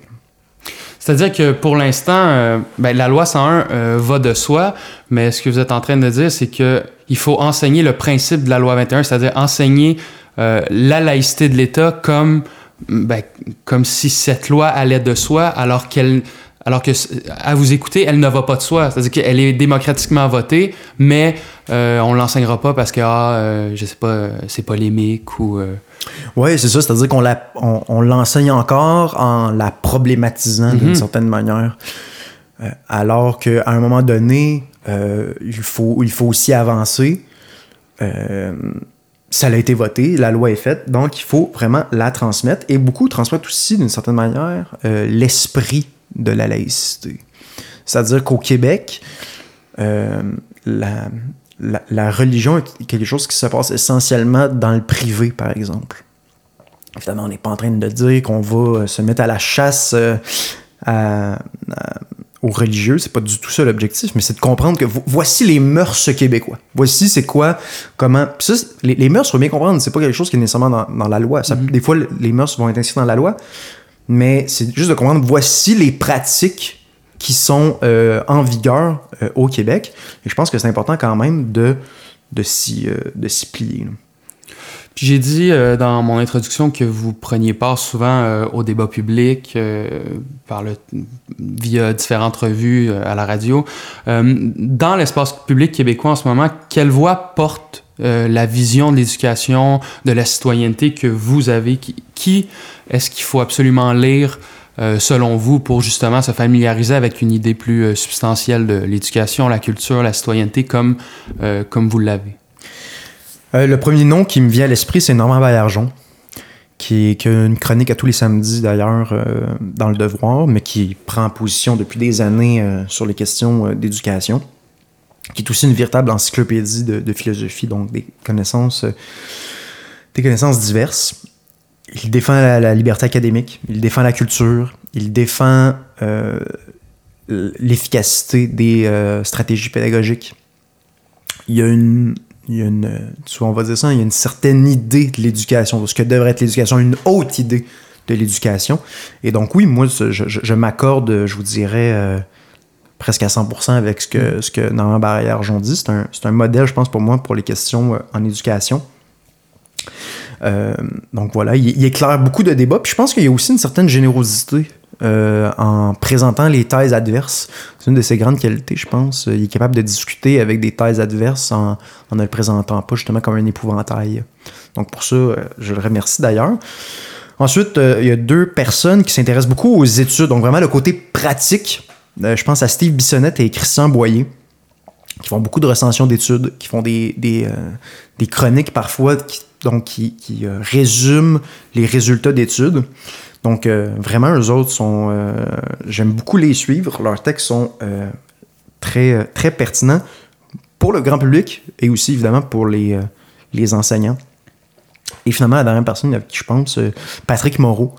C'est-à-dire que pour l'instant, euh, ben, la loi 101 euh, va de soi, mais ce que vous êtes en train de dire, c'est que il faut enseigner le principe de la loi 21, c'est-à-dire enseigner euh, la laïcité de l'État comme, ben, comme si cette loi allait de soi, alors qu'elle alors que à vous écouter, elle ne va pas de soi. C'est-à-dire qu'elle est démocratiquement votée, mais euh, on l'enseignera pas parce que ah, je sais pas, c'est polémique ou. Oui, c'est ça. C'est-à-dire qu'on on, l'enseigne encore en la problématisant d'une mhm. certaine manière. Euh, alors qu'à un moment donné, euh, il, faut, il faut aussi avancer. Euh, ça a été voté, la loi est faite, donc il faut vraiment la transmettre. Et beaucoup transmettent aussi, d'une certaine manière, l'esprit de la laïcité. C'est-à-dire qu'au Québec, la, la, religion est quelque chose qui se passe essentiellement dans le privé, par exemple. Évidemment, on n'est pas en train de dire qu'on va euh, se mettre à la chasse euh, aux religieux, c'est pas du tout ça l'objectif, mais c'est de comprendre que voici les mœurs québécois. Voici c'est quoi, comment. Ça, les, mœurs, faut bien comprendre, c'est pas quelque chose qui est nécessairement dans, la loi. Mm-hmm. Des fois, les mœurs vont être inscrites dans la loi, mais c'est juste de comprendre voici les pratiques qui sont euh, en vigueur euh, au Québec. Et je pense que c'est important quand même de, de s'y euh, plier. J'ai dit dans mon introduction que vous preniez part souvent au débat public par le, via différentes revues à la radio. dans l'espace public québécois en ce moment, quelle voix porte la vision de l'éducation, de la citoyenneté que vous avez? Qui, est-ce qu'il faut absolument lire euh, selon vous, pour justement se familiariser avec une idée plus euh, substantielle de l'éducation, la culture, la citoyenneté, comme, euh, comme vous l'avez? le premier nom qui me vient à l'esprit, c'est Normand Baillargeon, qui, qui, a une chronique à tous les samedis d'ailleurs dans Le Devoir, mais qui prend position depuis des années sur les questions d'éducation, qui est aussi une véritable encyclopédie de, philosophie, donc des connaissances, des connaissances diverses il défend la, liberté académique, il défend la culture, il défend euh, l'efficacité des euh, stratégies pédagogiques. Il y a une, il y a une, on va ça, il y a une certaine idée de l'éducation, de ce que devrait être l'éducation, une haute idée de l'éducation. Et donc oui, moi, je, m'accorde, je vous dirais, euh, presque à 100% avec ce que, ce que Normand Barrière-Jean dit. C'est un, un, modèle, je pense, pour moi, pour les questions en éducation. Euh, donc voilà, il, éclaire beaucoup de débats. Puis je pense qu'il y a aussi une certaine générosité euh, en présentant les thèses adverses. C'est une de ses grandes qualités, je pense. Il est capable de discuter avec des thèses adverses en, ne le présentant pas justement comme un épouvantail. Donc pour ça, euh, je le remercie d'ailleurs. Ensuite, il y a deux personnes qui s'intéressent beaucoup aux études, donc vraiment le côté pratique. Je pense à Steve Bissonnette et Christian Boyer, qui font beaucoup de recensions d'études, qui font des, des, des chroniques parfois qui donc qui, qui euh, résume les résultats d'études. Donc, euh, vraiment, eux autres sont. euh, J'aime beaucoup les suivre. Leurs textes sont euh, très, euh, très pertinents pour le grand public et aussi, évidemment, pour les, euh, les enseignants. Et finalement, la dernière personne avec qui je pense, euh, Patrick Moreau,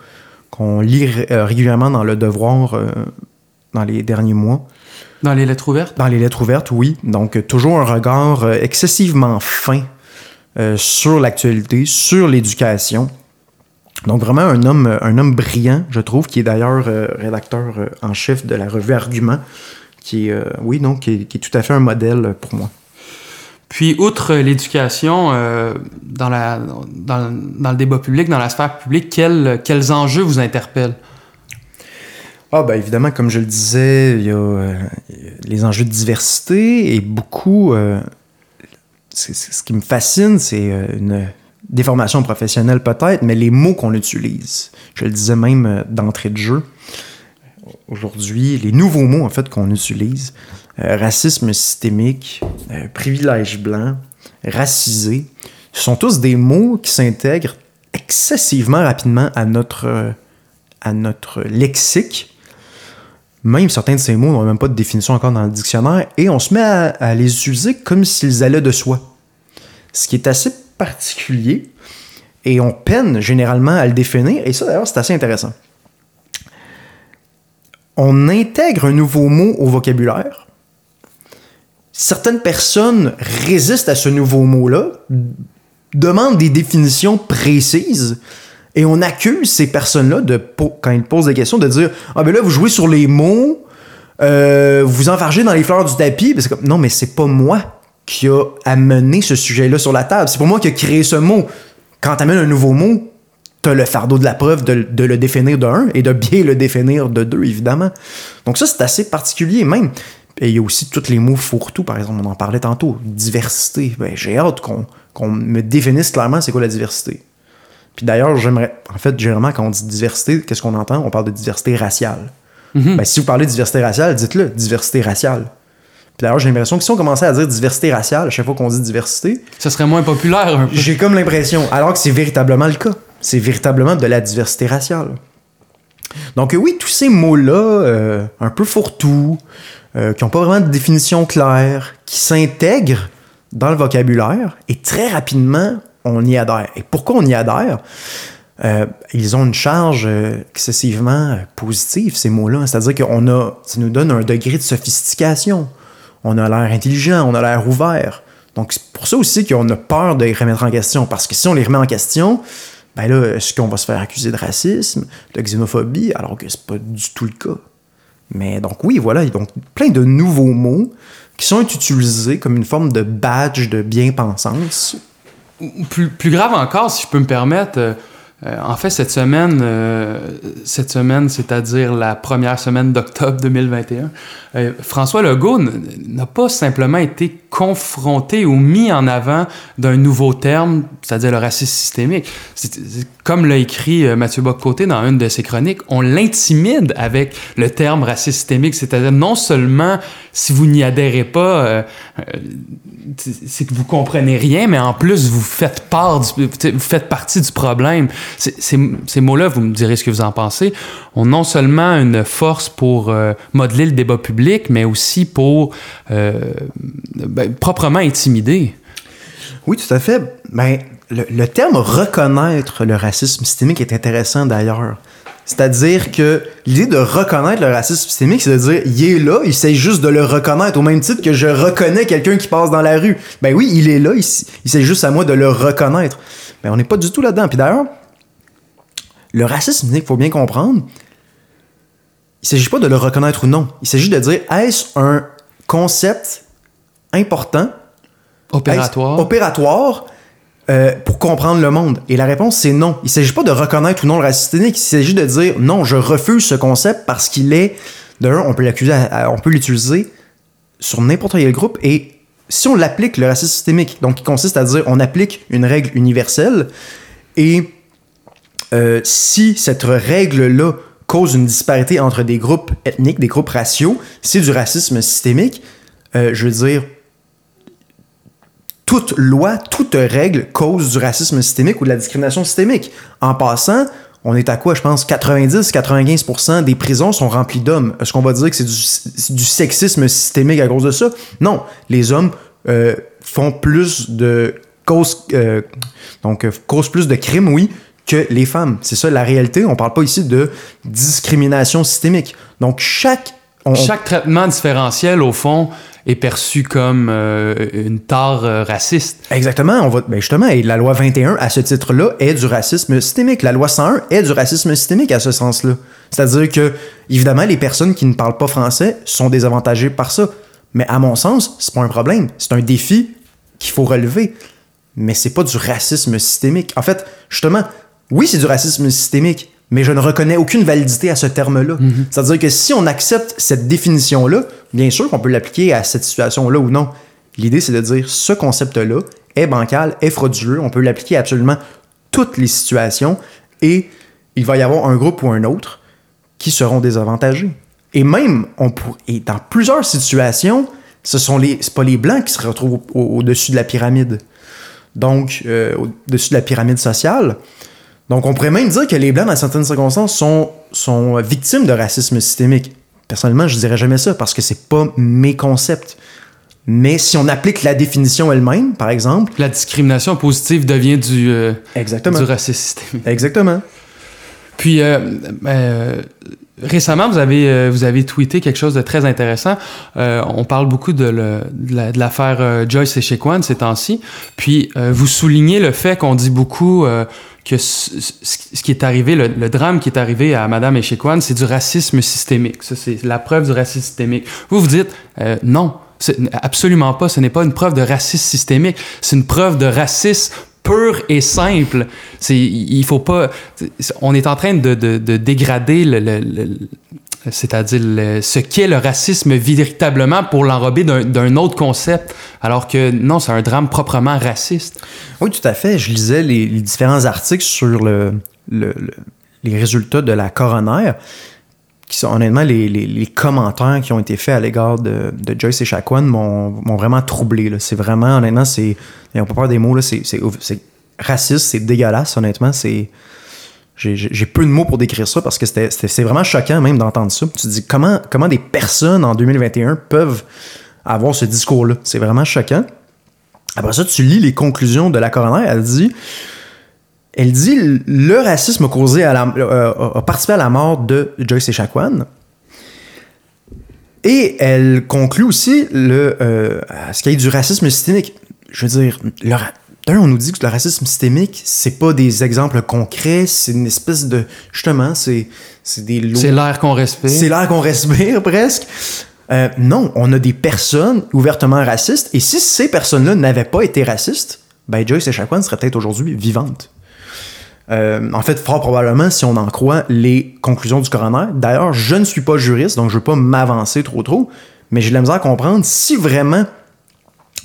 qu'on lit ré- euh, régulièrement dans Le Devoir euh, dans les derniers mois. Dans les lettres ouvertes? Dans les lettres ouvertes, oui. Donc, toujours un regard euh, excessivement fin euh, sur l'actualité, sur l'éducation. Donc, vraiment un homme, un homme brillant, je trouve, qui est d'ailleurs euh, rédacteur euh, en chef de la revue Argument, qui est, oui, donc, qui est, qui est tout à fait un modèle pour moi. Puis, outre l'éducation, dans, la, dans, dans le débat public, dans la sphère publique, quels, quels enjeux vous interpellent? Ah, ben évidemment, comme je le disais, il y a euh, les enjeux de diversité et beaucoup. euh, ce qui me fascine, c'est euh, une déformation professionnelle peut-être, mais les mots qu'on utilise. Je le disais même d'entrée de jeu. Aujourd'hui, les nouveaux mots en fait qu'on utilise racisme systémique, privilège blanc, racisé, ce sont tous des mots qui s'intègrent excessivement rapidement à notre, à notre lexique. Même certains de ces mots n'ont même pas de définition encore dans le dictionnaire et on se met à, les utiliser comme s'ils allaient de soi. Ce qui est assez particulier et on peine généralement à le définir et ça d'ailleurs c'est assez intéressant. On intègre un nouveau mot au vocabulaire. Certaines personnes résistent à ce nouveau mot-là, demandent des définitions précises et on accuse ces personnes-là, de, quand ils posent des questions, de dire Ah, ben là, vous jouez sur les mots, euh, vous enfargez dans les fleurs du tapis. Ben, comme, non, mais c'est pas moi qui a amené ce sujet-là sur la table. C'est pas moi qui a créé ce mot. Quand tu amènes un nouveau mot, tu as le fardeau de la preuve de, le définir de un et de bien le définir de deux, évidemment. Donc, ça, c'est assez particulier, même. Et il y a aussi tous les mots fourre-tout, par exemple, on en parlait tantôt. Diversité. Ben, j'ai hâte qu'on qu'on me définisse clairement c'est quoi la diversité. Puis d'ailleurs, j'aimerais. En fait, généralement, quand on dit diversité, qu'est-ce qu'on entend? On parle de diversité raciale. Ben, si vous parlez de diversité raciale, dites-le, diversité raciale. Puis d'ailleurs, j'ai l'impression que si on commençait à dire diversité raciale à chaque fois qu'on dit diversité, Ce serait moins populaire un peu. j'ai comme l'impression, alors que c'est véritablement le cas. C'est véritablement de la diversité raciale. Donc euh, oui, tous ces mots-là, euh, un peu fourre-tout, euh, qui n'ont pas vraiment de définition claire, qui s'intègrent dans le vocabulaire, et très rapidement, on y adhère. Et pourquoi on y adhère? Euh, ils ont une charge euh, excessivement euh, positive, ces mots-là. C'est-à-dire qu'on a, ça nous donne un degré de sophistication. On a l'air intelligent, on a l'air ouvert. Donc, c'est pour ça aussi qu'on a peur de les remettre en question. Parce que si on les remet en question, ben là, est-ce qu'on va se faire accuser de racisme, de xénophobie, alors que c'est pas du tout le cas? Mais donc, oui, voilà, donc plein de nouveaux mots qui sont utilisés comme une forme de badge de bien-pensance. Plus, plus grave encore, si je peux me permettre, euh, en fait, cette semaine, euh, cette semaine, c'est-à-dire la première semaine d'octobre 2021, euh, François Legault n'a pas simplement été confronté ou mis en avant d'un nouveau terme, c'est-à-dire le racisme systémique. Comme l'a écrit Mathieu Boccoté dans une de ses chroniques, on l'intimide avec le terme racisme systémique, c'est-à-dire non seulement si vous n'y adhérez pas, c'est que vous comprenez rien, mais en plus, vous faites partie du problème. Ces, mots-là, vous me direz ce que vous en pensez, ont non seulement une force pour euh, modeler le débat public, mais aussi pour euh, ben, proprement intimider. Oui, tout à fait. Ben, le, terme reconnaître le racisme systémique est intéressant d'ailleurs. C'est-à-dire que l'idée de reconnaître le racisme systémique, c'est de dire, il est là, il s'agit juste de le reconnaître, au même titre que je reconnais quelqu'un qui passe dans la rue. Ben oui, il est là, il, il s'agit juste à moi de le reconnaître. Mais on n'est pas du tout là-dedans. Puis d'ailleurs, le racisme il faut bien comprendre, il s'agit pas de le reconnaître ou non. Il s'agit de dire, est-ce un concept important? Opératoire. opératoire euh, pour comprendre le monde? Et la réponse, c'est non. Il ne s'agit pas de reconnaître ou non le racisme systémique. Il s'agit de dire non, je refuse ce concept parce qu'il est. D'un, on peut l'accuser, on peut l'utiliser sur n'importe quel groupe. Et si on l'applique, le racisme systémique, donc qui consiste à dire on applique une règle universelle et euh, si cette règle-là cause une disparité entre des groupes ethniques, des groupes raciaux, c'est du racisme systémique. Euh, je veux dire, toute loi, toute règle cause du racisme systémique ou de la discrimination systémique. En passant, on est à quoi, je pense, 90-95% des prisons sont remplies d'hommes. Est-ce qu'on va dire que c'est du, sexisme systémique à cause de ça? Non. Les hommes euh, font plus de cause, euh, donc euh, cause plus de crimes, oui, que les femmes. C'est ça la réalité. On parle pas ici de discrimination systémique. Donc chaque chaque traitement différentiel, au fond, est perçu comme euh, une tare euh, raciste. Exactement. On va, ben justement, et la loi 21, à ce titre-là, est du racisme systémique. La loi 101 est du racisme systémique à ce sens-là. C'est-à-dire que, évidemment, les personnes qui ne parlent pas français sont désavantagées par ça. Mais à mon sens, c'est pas un problème. C'est un défi qu'il faut relever. Mais c'est pas du racisme systémique. En fait, justement, oui, c'est du racisme systémique, mais je ne reconnais aucune validité à ce terme-là. Mhm. C'est-à-dire que si on accepte cette définition-là, bien sûr qu'on peut l'appliquer à cette situation-là ou non. L'idée, c'est de dire ce concept-là est bancal, est frauduleux, on peut l'appliquer à absolument toutes les situations et il va y avoir un groupe ou un autre qui seront désavantagés. Et même, on et dans plusieurs situations, ce sont les, pas les blancs qui se retrouvent au-dessus de la pyramide. Donc, euh, au-dessus de la pyramide sociale. Donc, on pourrait même dire que les Blancs, dans certaines circonstances, sont, sont victimes de racisme systémique. Personnellement, je dirais jamais ça parce que c'est pas mes concepts. Mais si on applique la définition elle-même, par exemple. La discrimination positive devient du, euh, du racisme systémique. Exactement. Puis, euh, euh, récemment, vous avez, vous avez tweeté quelque chose de très intéressant. on parle beaucoup de, l'affaire Joyce et Shequan ces temps-ci. Puis, vous soulignez le fait qu'on dit beaucoup que ce, qui est arrivé, le, drame qui est arrivé à Madame Echequan, c'est du racisme systémique. Ça, c'est la preuve du racisme systémique. Vous vous dites, euh, non, absolument pas. Ce n'est pas une preuve de racisme systémique. C'est une preuve de racisme pur et simple. Il faut pas. On est en train de, de, de dégrader le, c'est-à-dire ce qu'est le racisme véritablement pour l'enrober d'un autre concept, alors que non, c'est un drame proprement raciste. Oui, tout à fait. Je lisais les, différents articles sur le, les résultats de la coroner, qui sont honnêtement les, commentaires qui ont été faits à l'égard de, Joyce et Chacuan m'ont vraiment troublé. C'est vraiment, honnêtement, c'est. On peut pas des mots, c'est raciste, c'est dégueulasse, honnêtement. C'est j'ai peu de mots pour décrire ça parce que c'est vraiment choquant même d'entendre ça. Tu te dis comment, comment des personnes en 2021 peuvent avoir ce discours-là? C'est vraiment choquant. Après ça, tu lis les conclusions de la coroner. Elle dit elle dit le racisme a causé à la, euh, a participé à la mort de Joyce Echaquan. Et elle conclut aussi le, euh, ce qu'il y a du racisme systémique. Je veux dire, le, on nous dit que le racisme systémique, c'est pas des exemples concrets, c'est une espèce de. Justement, c'est, c'est des C'est l'air qu'on respire. C'est l'air qu'on respire, <laughs> presque. Euh, non, on a des personnes ouvertement racistes, et si ces personnes-là n'avaient pas été racistes, ben Joyce Echaquan serait peut-être aujourd'hui vivante. Euh, en fait, fort probablement, si on en croit les conclusions du coroner. D'ailleurs, je ne suis pas juriste, donc je ne veux pas m'avancer trop trop, mais j'ai de la misère à comprendre si vraiment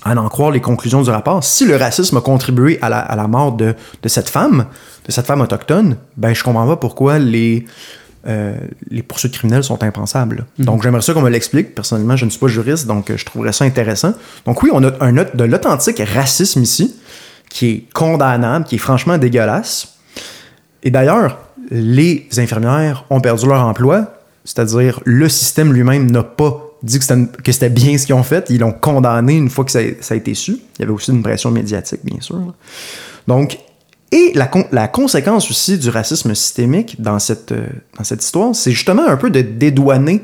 à en croire les conclusions du rapport, si le racisme a contribué à la, mort de, cette femme, de cette femme autochtone, ben je comprends pas pourquoi les, euh, les poursuites criminelles sont impensables. Mhm. Donc j'aimerais ça qu'on me l'explique. Personnellement, je ne suis pas juriste, donc euh, je trouverais ça intéressant. Donc oui, on a un de l'authentique racisme ici, qui est condamnable, qui est franchement dégueulasse. Et d'ailleurs, les infirmières ont perdu leur emploi, c'est-à-dire le système lui-même n'a pas dit que c'était bien ce qu'ils ont fait. Ils l'ont condamné une fois que ça, a été su. Il y avait aussi une pression médiatique, bien sûr. Donc, et la, la, conséquence aussi du racisme systémique dans cette, euh, dans cette histoire, c'est justement un peu de dédouaner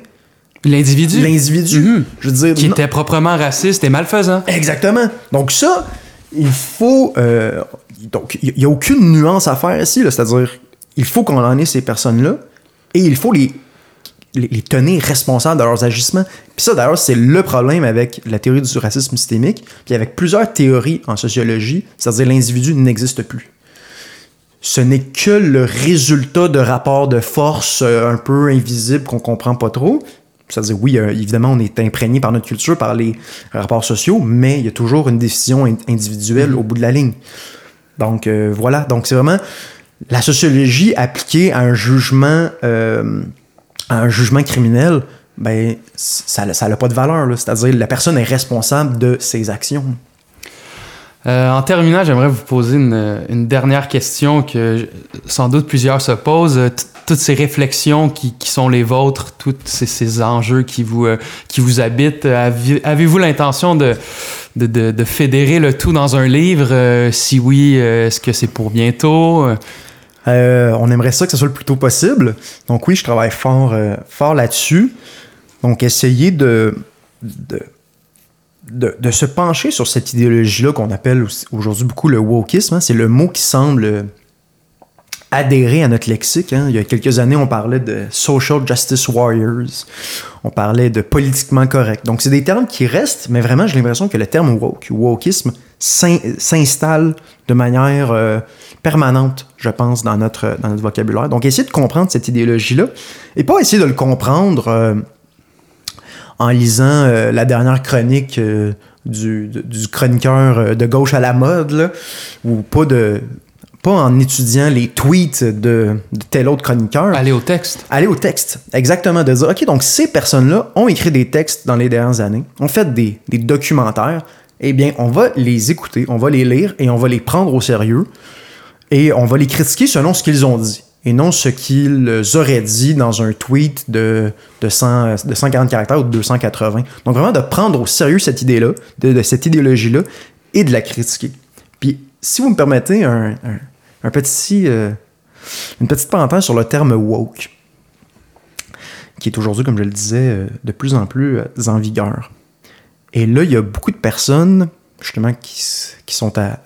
L'individu. L'individu. Mhm. Je veux dire. Qui était proprement raciste et malfaisant. Exactement. Donc, ça, il faut. Euh, donc, il n'y a aucune nuance à faire ici. C'est-à-dire, il faut qu'on en ait ces personnes-là et il faut les les, tenir responsables de leurs agissements. Puis ça, d'ailleurs, c'est le problème avec la théorie du racisme systémique, puis avec plusieurs théories en sociologie, c'est-à-dire l'individu n'existe plus. Ce n'est que le résultat de rapports de force euh, un peu invisibles qu'on comprend pas trop. C'est-à-dire, oui, euh, évidemment, on est imprégné par notre culture, par les rapports sociaux, mais il y a toujours une décision individuelle au bout de la ligne. Donc, euh, voilà. Donc, c'est vraiment la sociologie appliquée à un jugement jugement criminel, ben, ça n'a pas de valeur. C'est-à-dire la personne est responsable de ses actions. Euh, en terminant, j'aimerais vous poser une, dernière question que sans doute plusieurs se posent. Toutes ces réflexions qui, sont les vôtres, tous ces, enjeux qui vous, euh, qui vous habitent, avez-vous l'intention de, de, fédérer le tout dans un livre? Euh, si oui, est-ce que c'est pour bientôt? on aimerait ça que ce soit le plus tôt possible. Donc oui, je travaille fort, fort là-dessus. Donc essayer de, de de, se pencher sur cette idéologie-là qu'on appelle aujourd'hui beaucoup le wokisme. Hein. C'est le mot qui semble adhérer à notre lexique. Hein. Il y a quelques années, on parlait de social justice warriors. On parlait de politiquement correct. Donc, c'est des termes qui restent, mais vraiment, j'ai l'impression que le terme woke, wokisme, s'installe de manière euh, permanente, je pense, dans notre, dans notre vocabulaire. Donc, essayer de comprendre cette idéologie-là et pas essayer de le comprendre. Euh, en lisant euh, la dernière chronique euh, du, du, chroniqueur euh, de gauche à la mode, là, ou pas de pas en étudiant les tweets de, de, tel autre chroniqueur. Aller au texte. Aller au texte, exactement. De dire, OK, donc ces personnes-là ont écrit des textes dans les dernières années, ont fait des, des documentaires, eh bien, on va les écouter, on va les lire et on va les prendre au sérieux et on va les critiquer selon ce qu'ils ont dit et non ce qu'ils auraient dit dans un tweet de, de, 100, de 140 caractères ou de 280. Donc vraiment de prendre au sérieux cette idée-là, de, cette idéologie-là, et de la critiquer. Puis, si vous me permettez un, un, petit, euh, une petite parenthèse sur le terme woke, qui est aujourd'hui, comme je le disais, euh, de plus en plus euh, en vigueur. Et là, il y a beaucoup de personnes, justement, qui, qui sont à,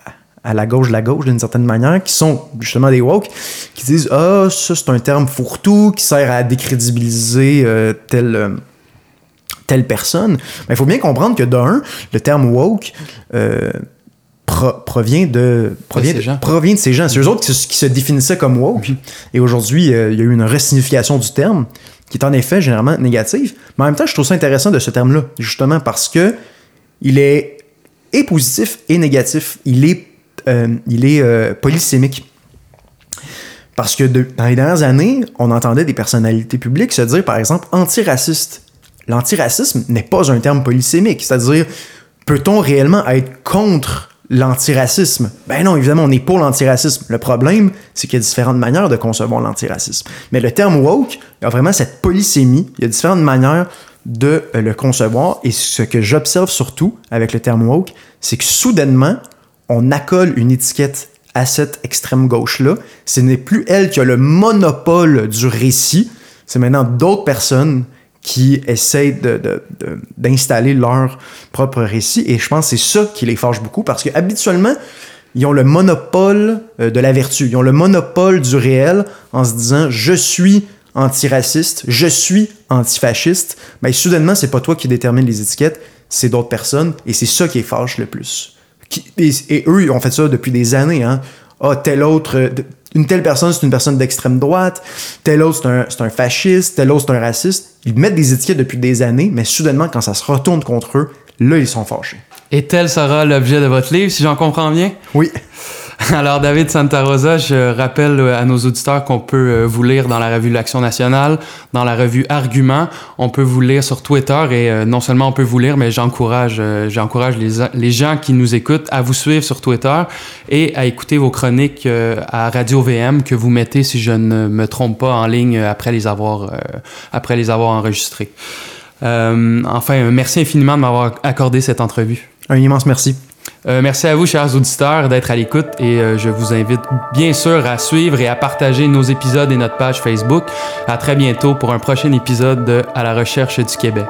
à la gauche de la gauche d'une certaine manière, qui sont justement des woke, qui disent Ah, ça c'est un terme fourre-tout qui sert à décrédibiliser euh, telle, euh, telle personne. Mais il faut bien comprendre que d'un, le terme woke euh, provient de provient, de, gens. provient de ces gens. C'est eux autres qui se, qui se définissaient comme woke. Et aujourd'hui, il y a eu une resignification du terme qui est en effet généralement négative. Mais en même temps, je trouve ça intéressant de ce terme-là, justement parce que il est et positif et négatif. Il est euh, il est euh, polysémique. Parce que dans les dernières années, on entendait des personnalités publiques se dire, par exemple, antiraciste. L'antiracisme n'est pas un terme polysémique, c'est-à-dire, peut-on réellement être contre l'antiracisme? Ben non, évidemment, on est pour l'antiracisme. Le problème, c'est qu'il y a différentes manières de concevoir l'antiracisme. Mais le terme woke il y a vraiment cette polysémie, il y a différentes manières de euh, le concevoir, et ce que j'observe surtout avec le terme woke, c'est que soudainement, on accole une étiquette à cette extrême gauche-là. Ce n'est plus elle qui a le monopole du récit, c'est maintenant d'autres personnes qui essayent d'installer leur propre récit. Et je pense que c'est ça qui les fâche beaucoup parce qu'habituellement, ils ont le monopole euh, de la vertu, ils ont le monopole du réel en se disant je suis antiraciste, je suis antifasciste. Mais soudainement, c'est pas toi qui détermine les étiquettes, c'est d'autres personnes et c'est ça qui les fâche le plus et, eux, ils ont fait ça depuis des années. Hein. Ah, tel autre, euh, une telle personne, c'est une personne d'extrême droite, tel autre, c'est un, un, fasciste, tel autre, c'est un raciste. Ils mettent des étiquettes depuis des années, mais soudainement, quand ça se retourne contre eux, là, ils sont fâchés. Et tel sera l'objet de votre livre, si j'en comprends bien? Oui. <laughs> Alors, David Santa Rosa, je rappelle euh, à nos auditeurs qu'on peut euh, vous lire dans la revue L'Action nationale, dans la revue Argument. On peut vous lire sur Twitter et euh, non seulement on peut vous lire, mais j'encourage, les, gens qui nous écoutent à vous suivre sur Twitter et à écouter vos chroniques à Radio VM que vous mettez, si je ne me trompe pas, en ligne après les avoir, enregistrés. enfin, merci infiniment de m'avoir accordé cette entrevue. Un immense merci. Euh, merci à vous, chers auditeurs, d'être à l'écoute et euh, je vous invite bien sûr à suivre et à partager nos épisodes et notre page Facebook. À très bientôt pour un prochain épisode de À la recherche du Québec.